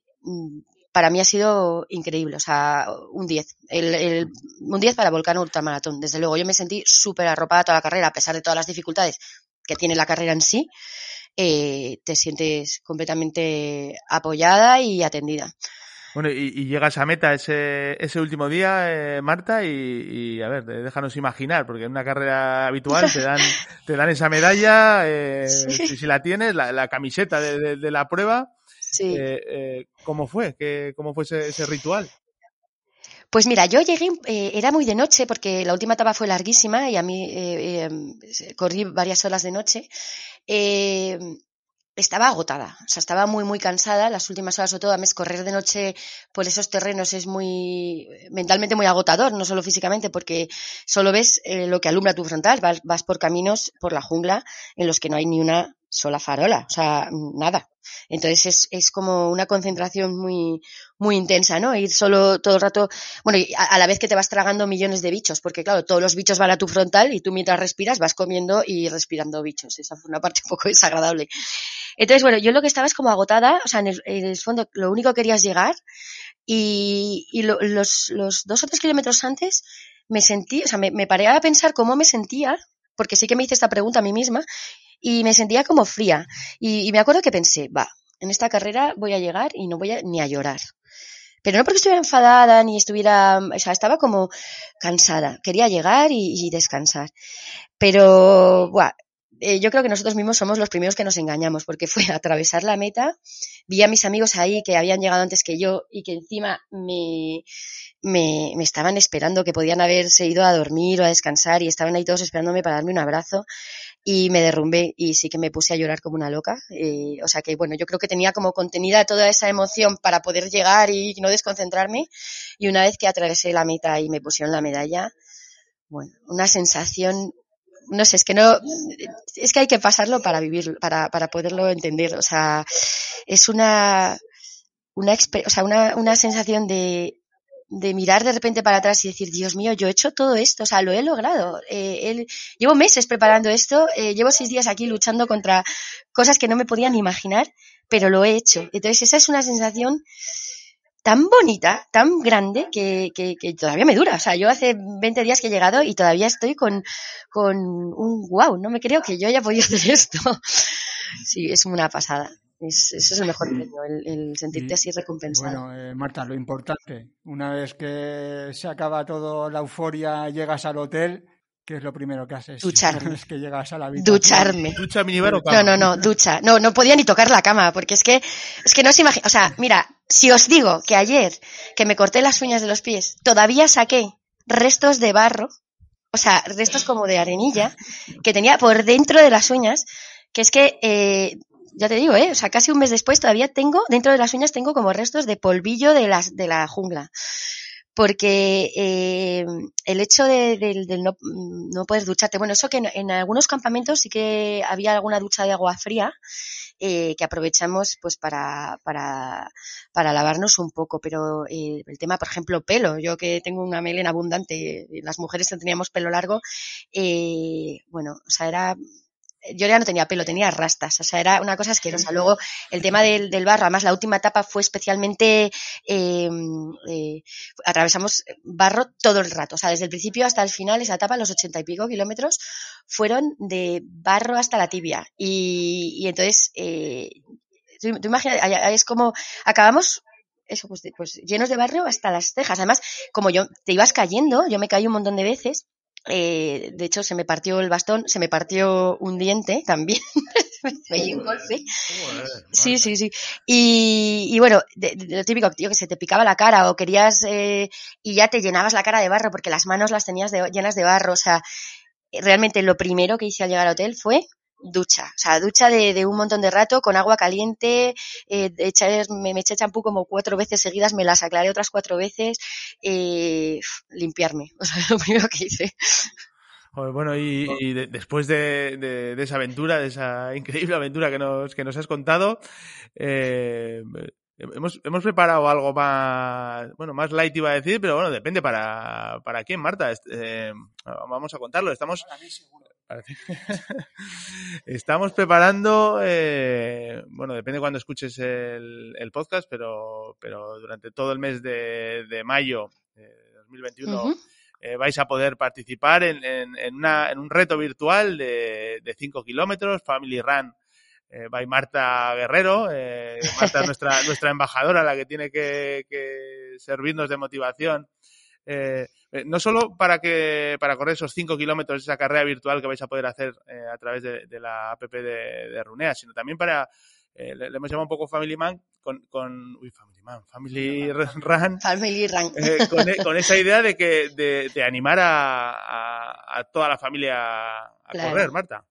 para mí ha sido increíble, o sea, un 10. El, el, un 10 para Volcano Ultramaratón, desde luego. Yo me sentí súper arropada toda la carrera, a pesar de todas las dificultades que tiene la carrera en sí. Eh, te sientes completamente apoyada y atendida. Bueno, y, y, llegas a meta ese, ese último día, eh, Marta, y, y, a ver, déjanos imaginar, porque en una carrera habitual te dan, te dan esa medalla, eh, sí. si, si, la tienes, la, la camiseta de, de, de, la prueba. Sí. Eh, ¿Cómo fue? ¿Qué, ¿Cómo fue ese, ese ritual? Pues mira, yo llegué, eh, era muy de noche porque la última etapa fue larguísima y a mí eh, eh, corrí varias horas de noche. Eh, estaba agotada, o sea, estaba muy, muy cansada. Las últimas horas, sobre todo, a mes correr de noche por esos terrenos es muy, mentalmente muy agotador, no solo físicamente, porque solo ves eh, lo que alumbra tu frontal, vas, vas por caminos, por la jungla, en los que no hay ni una sola farola, o sea, nada. Entonces es, es como una concentración muy, muy intensa, ¿no? Ir solo todo el rato, bueno, y a, la vez que te vas tragando millones de bichos, porque claro, todos los bichos van a tu frontal y tú mientras respiras vas comiendo y respirando bichos. Esa fue una parte un poco desagradable. Entonces, bueno, yo lo que estaba es como agotada, o sea, en el, en el fondo lo único que quería es llegar y, y lo, los, los dos o tres kilómetros antes me sentí, o sea, me, me paré a pensar cómo me sentía, porque sí que me hice esta pregunta a mí misma, y me sentía como fría. Y, me acuerdo que pensé, va, en esta carrera voy a llegar y no voy a, ni a llorar. Pero no porque estuviera enfadada ni estuviera, o sea, estaba como cansada. Quería llegar y, y descansar. Pero, buah, eh, yo creo que nosotros mismos somos los primeros que nos engañamos, porque fue a atravesar la meta, vi a mis amigos ahí que habían llegado antes que yo y que encima me, me, me estaban esperando, que podían haberse ido a dormir o a descansar y estaban ahí todos esperándome para darme un abrazo y me derrumbé y sí que me puse a llorar como una loca. Eh, o sea que, bueno, yo creo que tenía como contenida toda esa emoción para poder llegar y no desconcentrarme. Y una vez que atravesé la meta y me pusieron la medalla, bueno, una sensación, no sé, es que no, es que hay que pasarlo para vivirlo, para, para poderlo entender. O sea, es una, una, o sea, una, una sensación de, de mirar de repente para atrás y decir, Dios mío, yo he hecho todo esto, o sea, lo he logrado. Eh, él, llevo meses preparando esto, eh, llevo seis días aquí luchando contra cosas que no me podían imaginar, pero lo he hecho. Entonces, esa es una sensación tan bonita, tan grande, que, que, todavía me dura. O sea, yo hace 20 días que he llegado y todavía estoy con, con un wow, no me creo que yo haya podido hacer esto. Sí, es una pasada. Es, eso es el mejor premio, el, el sentirte así recompensado. Bueno, eh, Marta, lo importante, una vez que se acaba todo la euforia, llegas al hotel, ¿qué es lo primero que haces? Ducharme. Es que llegas a la habitación. Ducharme. ¿Ducha, minibar o cama? No, no, no, ducha. No, no podía ni tocar la cama, porque es que, es que no se imagina, o sea, mira, si os digo que ayer que me corté las uñas de los pies, todavía saqué restos de barro, o sea, restos como de arenilla, que tenía por dentro de las uñas, que es que eh, ya te digo, ¿eh? O sea, casi un mes después todavía tengo, dentro de las uñas tengo como restos de polvillo de, las, de la jungla. Porque eh, el hecho de, de, de no, no, poder ducharte, bueno, eso que en, algunos campamentos sí que había alguna ducha de agua fría eh, que aprovechamos pues para, para, para lavarnos un poco, pero eh, el tema, por ejemplo, pelo, yo que tengo una melena abundante, las mujeres teníamos pelo largo, eh, bueno, o sea, era yo ya no tenía pelo, tenía rastas, o sea, era una cosa asquerosa. Luego, el tema del, del barro, además la última etapa fue especialmente, eh, eh, atravesamos barro todo el rato, o sea, desde el principio hasta el final, esa etapa, los ochenta y pico kilómetros, fueron de barro hasta la tibia. Y, y entonces, eh, tú, tú imaginas, es como, acabamos eso, pues, pues llenos de barro hasta las cejas. Además, como yo te ibas cayendo, yo me caí un montón de veces, eh, de hecho, se me partió el bastón, se me partió un diente también. me un golpe. Sí, sí, sí. Y, y bueno, de, de, lo típico, tío, que se te picaba la cara o querías eh, y ya te llenabas la cara de barro porque las manos las tenías de, llenas de barro. O sea, realmente lo primero que hice al llegar al hotel fue ducha, o sea, ducha de, de, un montón de rato con agua caliente, eh, echar, me, me, eché champú como cuatro veces seguidas, me las aclaré otras cuatro veces, eh, limpiarme, o sea, lo primero que hice. Bueno, y, y de, después de, de, de, esa aventura, de esa increíble aventura que nos, que nos has contado, eh, hemos, hemos preparado algo más, bueno, más light iba a decir, pero bueno, depende para, para quién, Marta. Eh, vamos a contarlo. Estamos, Estamos preparando, eh, bueno, depende de cuando escuches el, el, podcast, pero, pero durante todo el mes de, de mayo de 2021 uh -huh. eh, vais a poder participar en, en, en, una, en un reto virtual de 5 kilómetros, Family Run eh, by Marta Guerrero. Eh, Marta es nuestra, nuestra embajadora, la que tiene que, que servirnos de motivación. Eh, no solo para que para correr esos 5 kilómetros, esa carrera virtual que vais a poder hacer eh, a través de, de, la app de, de, Runea, sino también para, eh, le, le, hemos llamado un poco Family Man, con, con uy, Family Man, Family Run, Family Run. con, con, esa idea de que de, de animar a, a, a, toda la familia a claro. correr, Marta.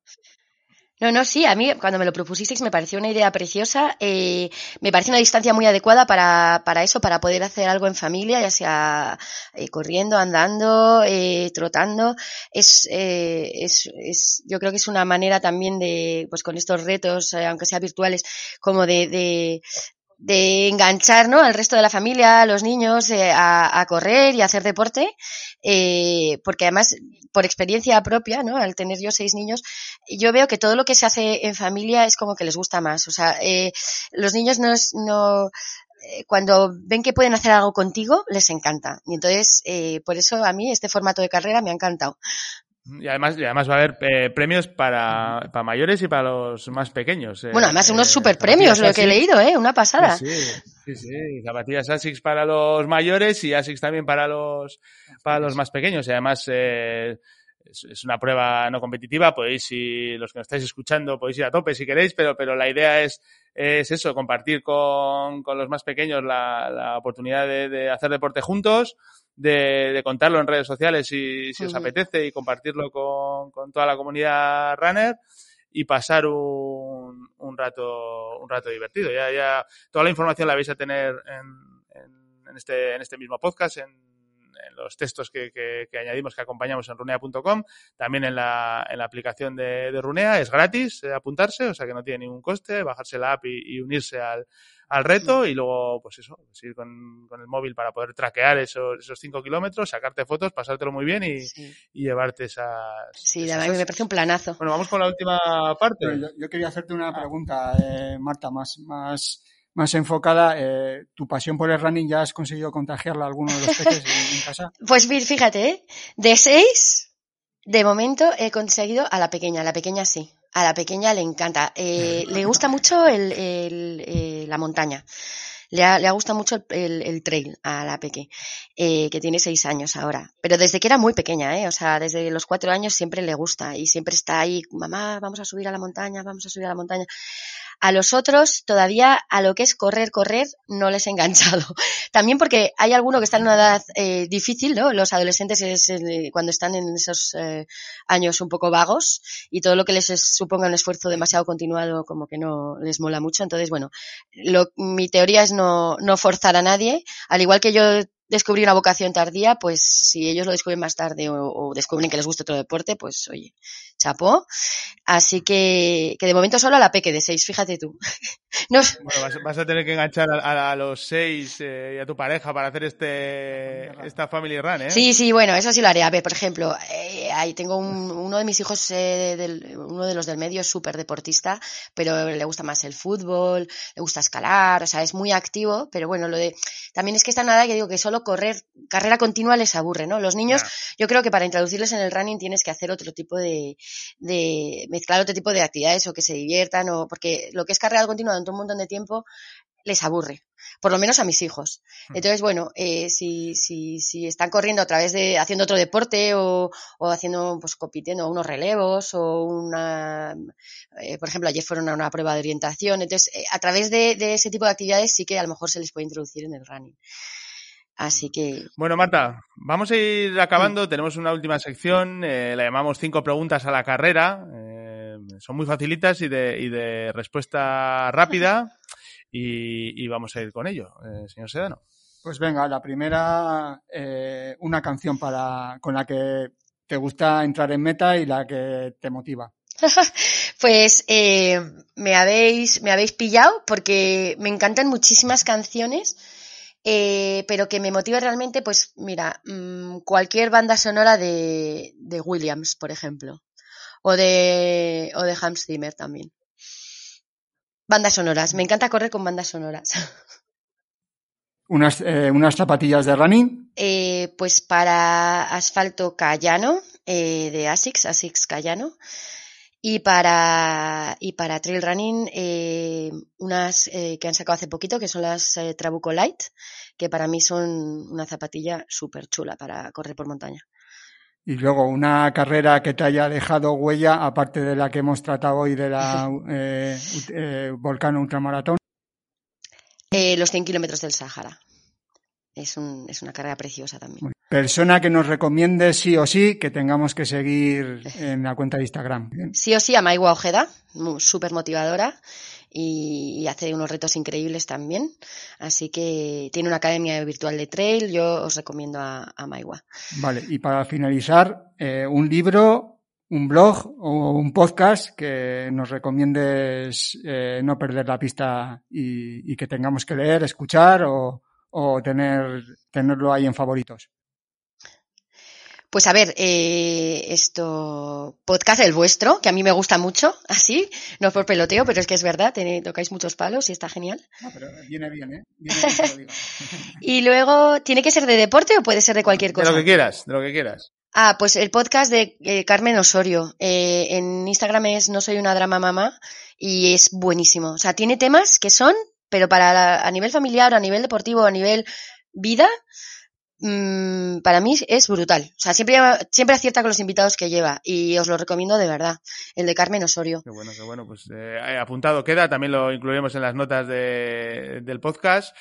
No, no, sí, a mí cuando me lo propusisteis me pareció una idea preciosa, eh, me parece una distancia muy adecuada para, para eso, para poder hacer algo en familia, ya sea eh, corriendo, andando, eh, trotando. Es, eh, es, es, yo creo que es una manera también de, pues con estos retos, eh, aunque sean virtuales, como de, de, de enganchar ¿no? al resto de la familia, a los niños, eh, a, a, correr y a hacer deporte, eh, porque además, por experiencia propia, ¿no? al tener yo seis niños, yo veo que todo lo que se hace en familia es como que les gusta más. O sea, eh, los niños no, no eh, cuando ven que pueden hacer algo contigo, les encanta. Y entonces, eh, por eso a mí este formato de carrera me ha encantado. Y además, y además va a haber eh, premios para, para, mayores y para los más pequeños. Eh, bueno, además unos super premios, lo que he leído, ¿eh? Una pasada. Sí, sí, sí, sí. Zapatillas ASICS para los mayores y ASICS también para los, para los más pequeños. Y además, eh, es, es, una prueba no competitiva. Podéis, si los que nos estáis escuchando, podéis ir a tope si queréis, pero, pero la idea es, es eso, compartir con, con los más pequeños la, la oportunidad de, de hacer deporte juntos de, de, contarlo en redes sociales si, si os apetece y compartirlo con, con, toda la comunidad runner y pasar un, un, rato un rato divertido. Ya, ya toda la información la vais a tener en, en, en este, en este mismo podcast, en, en los textos que, que, que, añadimos, que acompañamos en runea.com, también en la, en la aplicación de, de Runea, es gratis eh, apuntarse, o sea que no tiene ningún coste, bajarse la app y, y unirse al, al reto y luego, pues eso, pues ir con, con, el móvil para poder traquear esos, esos cinco kilómetros, sacarte fotos, pasártelo muy bien y, sí. y llevarte esas. Sí, esas, la me parece un planazo. Bueno, vamos con la última parte. Yo, yo quería hacerte una pregunta, eh, Marta, más, más, más enfocada. Eh, ¿Tu pasión por el running ya has conseguido contagiarla a alguno de los peces en, en casa? Pues fíjate, ¿eh? de seis, de momento he conseguido a la pequeña, a la pequeña sí. A la pequeña le encanta. Eh, le gusta mucho el, el, eh, la montaña. Le ha, le ha gustado mucho el, el, el, trail a la peque, eh, que tiene seis años ahora. Pero desde que era muy pequeña, ¿eh? O sea, desde los cuatro años siempre le gusta y siempre está ahí, mamá, vamos a subir a la montaña, vamos a subir a la montaña. A los otros, todavía a lo que es correr, correr, no les he enganchado. También porque hay alguno que está en una edad eh, difícil, ¿no? Los adolescentes es eh, cuando están en esos eh, años un poco vagos y todo lo que les suponga un esfuerzo demasiado continuado como que no les mola mucho. Entonces, bueno, lo, mi teoría es no, no forzar a nadie. Al igual que yo descubrí una vocación tardía, pues si ellos lo descubren más tarde o, o, descubren que les gusta otro deporte, pues oye, chapó. Así que, que de momento solo a la peque de seis, fíjate tú. no. Bueno, vas, vas, a tener que enganchar a, a los seis eh, y a tu pareja para hacer este esta family run, ¿eh? Sí, sí, bueno, eso sí lo haré. A ver, por ejemplo, eh, ahí tengo un, uno de mis hijos, eh, del, uno de los del medio es súper deportista, pero le gusta más el fútbol, le gusta escalar, o sea, es muy activo, pero bueno, lo de, también es que está nada que digo que solo correr, carrera continua les aburre, ¿no? Los niños, yo creo que para introducirles en el running tienes que hacer otro tipo de, de, mezclar otro tipo de actividades o que se diviertan o, porque lo que es carrera continua durante un montón de tiempo les aburre, por lo menos a mis hijos. Entonces, bueno, eh, si, si, si están corriendo a través de, haciendo otro deporte o, o haciendo, pues compitiendo unos relevos o una, eh, por ejemplo, ayer fueron a una prueba de orientación, entonces, eh, a través de, de ese tipo de actividades sí que a lo mejor se les puede introducir en el running. Así que. Bueno, Marta, vamos a ir acabando. Sí. Tenemos una última sección. Eh, la llamamos cinco preguntas a la carrera. Eh, son muy facilitas y de, y de respuesta rápida. Y, y, vamos a ir con ello, eh, señor Sedano. Pues venga, la primera, eh, una canción para, con la que te gusta entrar en meta y la que te motiva. pues eh, me habéis me habéis pillado porque me encantan muchísimas canciones eh, pero que me motive realmente, pues mira, mmm, cualquier banda sonora de, de Williams, por ejemplo o de, o de Hans Zimmer también. Bandas sonoras, me encanta correr con bandas sonoras. Unas, eh, unas zapatillas de running. Eh, pues para asfalto Cayano, eh, de Asics, Asics Cayano. Y para, y para trail running, eh, unas eh, que han sacado hace poquito, que son las eh, Trabuco Light, que para mí son una zapatilla súper chula para correr por montaña. Y luego una carrera que te haya dejado huella, aparte de la que hemos tratado hoy de la eh, eh, Volcano Ultramaratón. Los 100 kilómetros del Sahara. Es, un, es una carrera preciosa también. Persona que nos recomiende sí o sí que tengamos que seguir en la cuenta de Instagram. Bien. Sí o sí a Maigua Ojeda, súper motivadora y, y hace unos retos increíbles también. Así que tiene una academia virtual de trail, yo os recomiendo a, a Maigua. Vale, y para finalizar, eh, un libro, un blog o un podcast que nos recomiendes eh, no perder la pista y, y que tengamos que leer, escuchar o, o tener, tenerlo ahí en favoritos. Pues a ver, eh, esto, podcast el vuestro, que a mí me gusta mucho, así, no por peloteo, pero es que es verdad, tenéis- tocáis muchos palos y está genial. No, pero viene bien, ¿eh? Viene bien que lo digas. Y luego, ¿tiene que ser de deporte o puede ser de cualquier De cosa? lo que quieras, de lo que quieras. Ah, pues el podcast de eh, Carmen Osorio. Eh, en Instagram es No soy una drama mamá y es buenísimo. O sea, tiene temas que son, pero para la- a nivel familiar, a nivel deportivo, a nivel vida, mm, para mí es brutal. O sea, siempre, siempre acierta con los invitados que lleva y os lo recomiendo de verdad. El de Carmen Osorio. Qué bueno, qué bueno. Pues eh, apuntado queda, también lo incluiremos en las notas de- del podcast.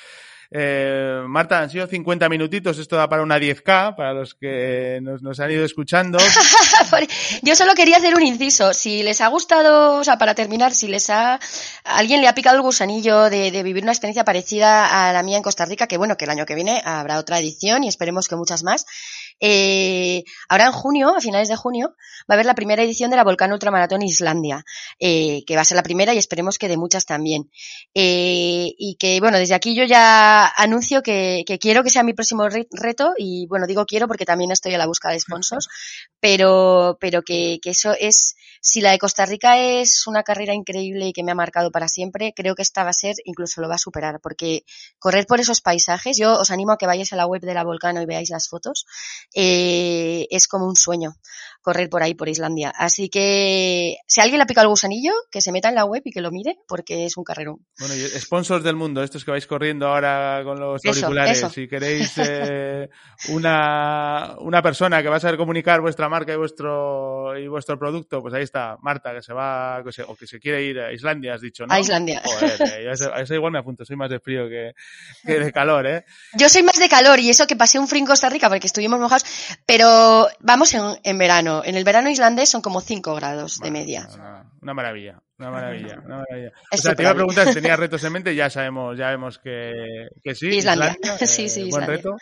Eh, Marta, han sido 50 minutitos, esto da para una 10K, para los que nos, han ido escuchando. Yo solo quería hacer un inciso. Si les ha gustado, o sea, para terminar, si les ha, alguien le ha picado el gusanillo de vivir una experiencia parecida a la mía en Costa Rica, que bueno, que el año que viene habrá otra edición y esperemos que muchas más. Eh, ahora en junio, a finales de junio, va a haber la primera edición de la Volcán Ultramaratón Islandia, eh, que va a ser la primera y esperemos que de muchas también. Eh, y que, bueno, desde aquí yo ya anuncio que, que quiero que sea mi próximo re- reto y, bueno, digo quiero porque también estoy a la busca de sponsors, pero, pero que, que eso es, si la de Costa Rica es una carrera increíble y que me ha marcado para siempre, creo que esta va a ser, incluso lo va a superar, porque correr por esos paisajes, yo os animo a que vayáis a la web de la Volcano y veáis las fotos, eh, es como un sueño correr por ahí, por Islandia. Así que, si a alguien le ha picado el gusanillo, que se meta en la web y que lo mire, porque es un carrerón. Bueno, y sponsors del mundo, estos que vais corriendo ahora con los Eso, auriculares, eso. si queréis eh, una, una persona que va a saber comunicar vuestra marca y vuestro y vuestro producto, pues ahí está Marta, que se va, que se- o que se quiere ir a Islandia, has dicho, ¿no? A Islandia. Joder, eh, yo a eso, a eso igual me apunto, soy más de frío que, que de calor, ¿eh? Yo soy más de calor y eso que pasé un frío en Costa Rica porque estuvimos mojados, pero vamos en, en verano. En el verano islandés son como 5 grados de media. Una, maravilla, una maravilla, una maravilla. O sea, te iba a preguntar si tenías retos en mente, ya sabemos, ya vemos que, que sí. Islandia. Islandia, Sí, sí, buen Islandia. reto.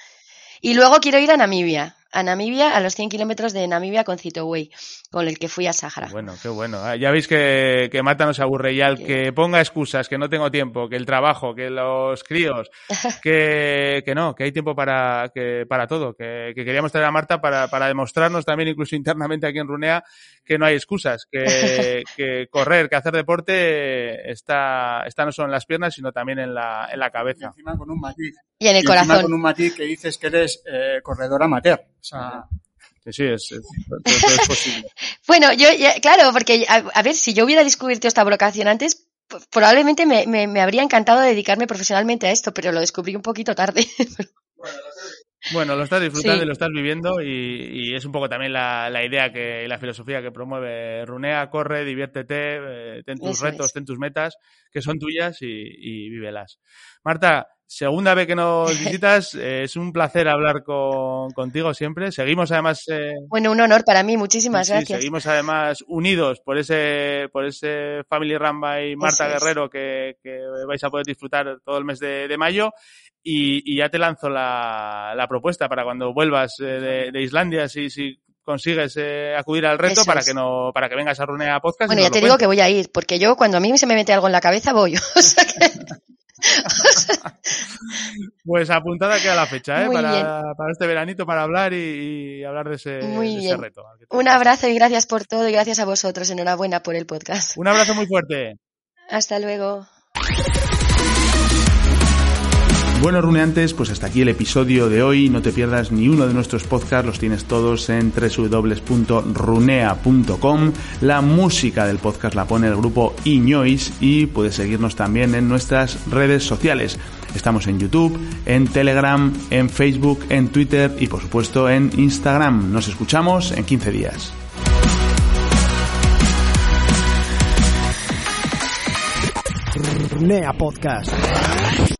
Y luego quiero ir a Namibia, a Namibia, a los 100 kilómetros de Namibia con Citoway, con el que fui a Sahara. Bueno, qué bueno. Ah, Ya veis que, que Marta no se aburre. Y al que ponga excusas, que no tengo tiempo, que el trabajo, que los críos, que, que no, que hay tiempo para, que, para todo. Que, que queríamos traer a Marta para, para demostrarnos también, incluso internamente aquí en Runea, que no hay excusas. Que, que correr, que hacer deporte está, está no solo en las piernas, sino también en la, en la Y cabeza. encima con un matiz. Y en el Y encima corazón. con un matiz que dices que eres eh, corredor amateur. O sea, Sí, sí, es, posible. Bueno, yo, ya- claro, porque, a, a ver, si yo hubiera descubierto esta vocación antes, probablemente me, me, me habría encantado dedicarme profesionalmente a esto, pero lo descubrí un poquito tarde. Bueno, lo estás disfrutando Sí. y lo estás viviendo y, y es un poco también la, la idea que, y la filosofía que promueve Runea, corre, diviértete, eh, ten tus Eso retos, es. ten tus metas, que son tuyas y, y vívelas. Marta, segunda vez que nos visitas, eh, es un placer hablar con, contigo siempre. Seguimos además... eh, Bueno, un honor para mí, muchísimas Sí, gracias. seguimos además unidos por ese, por ese Family Ramba y Marta es. Guerrero que, que vais a poder disfrutar todo el mes de, de mayo. Y, y ya te lanzo la, la propuesta para cuando vuelvas eh, de, de Islandia, si, si consigues eh, acudir al reto Eso para es. que no, para que vengas a Runea Podcast. Bueno, ya te digo que voy a ir, porque yo cuando a mí se me mete algo en la cabeza voy. O sea que- pues apuntada queda la fecha, ¿eh? Para, este veranito, para hablar y, y hablar de ese, Muy de ese reto. Un abrazo y gracias por todo y gracias a vosotros. Enhorabuena por el podcast. Un abrazo muy fuerte. Hasta luego. Bueno, runeantes, pues hasta aquí el episodio de hoy. No te pierdas ni uno de nuestros podcasts, los tienes todos en www.runea.com. La música del podcast la pone el grupo Iñois y puedes seguirnos también en nuestras redes sociales. Estamos en YouTube, en Telegram, en Facebook, en Twitter y por supuesto en Instagram. Nos escuchamos en 15 días. Runea Podcast.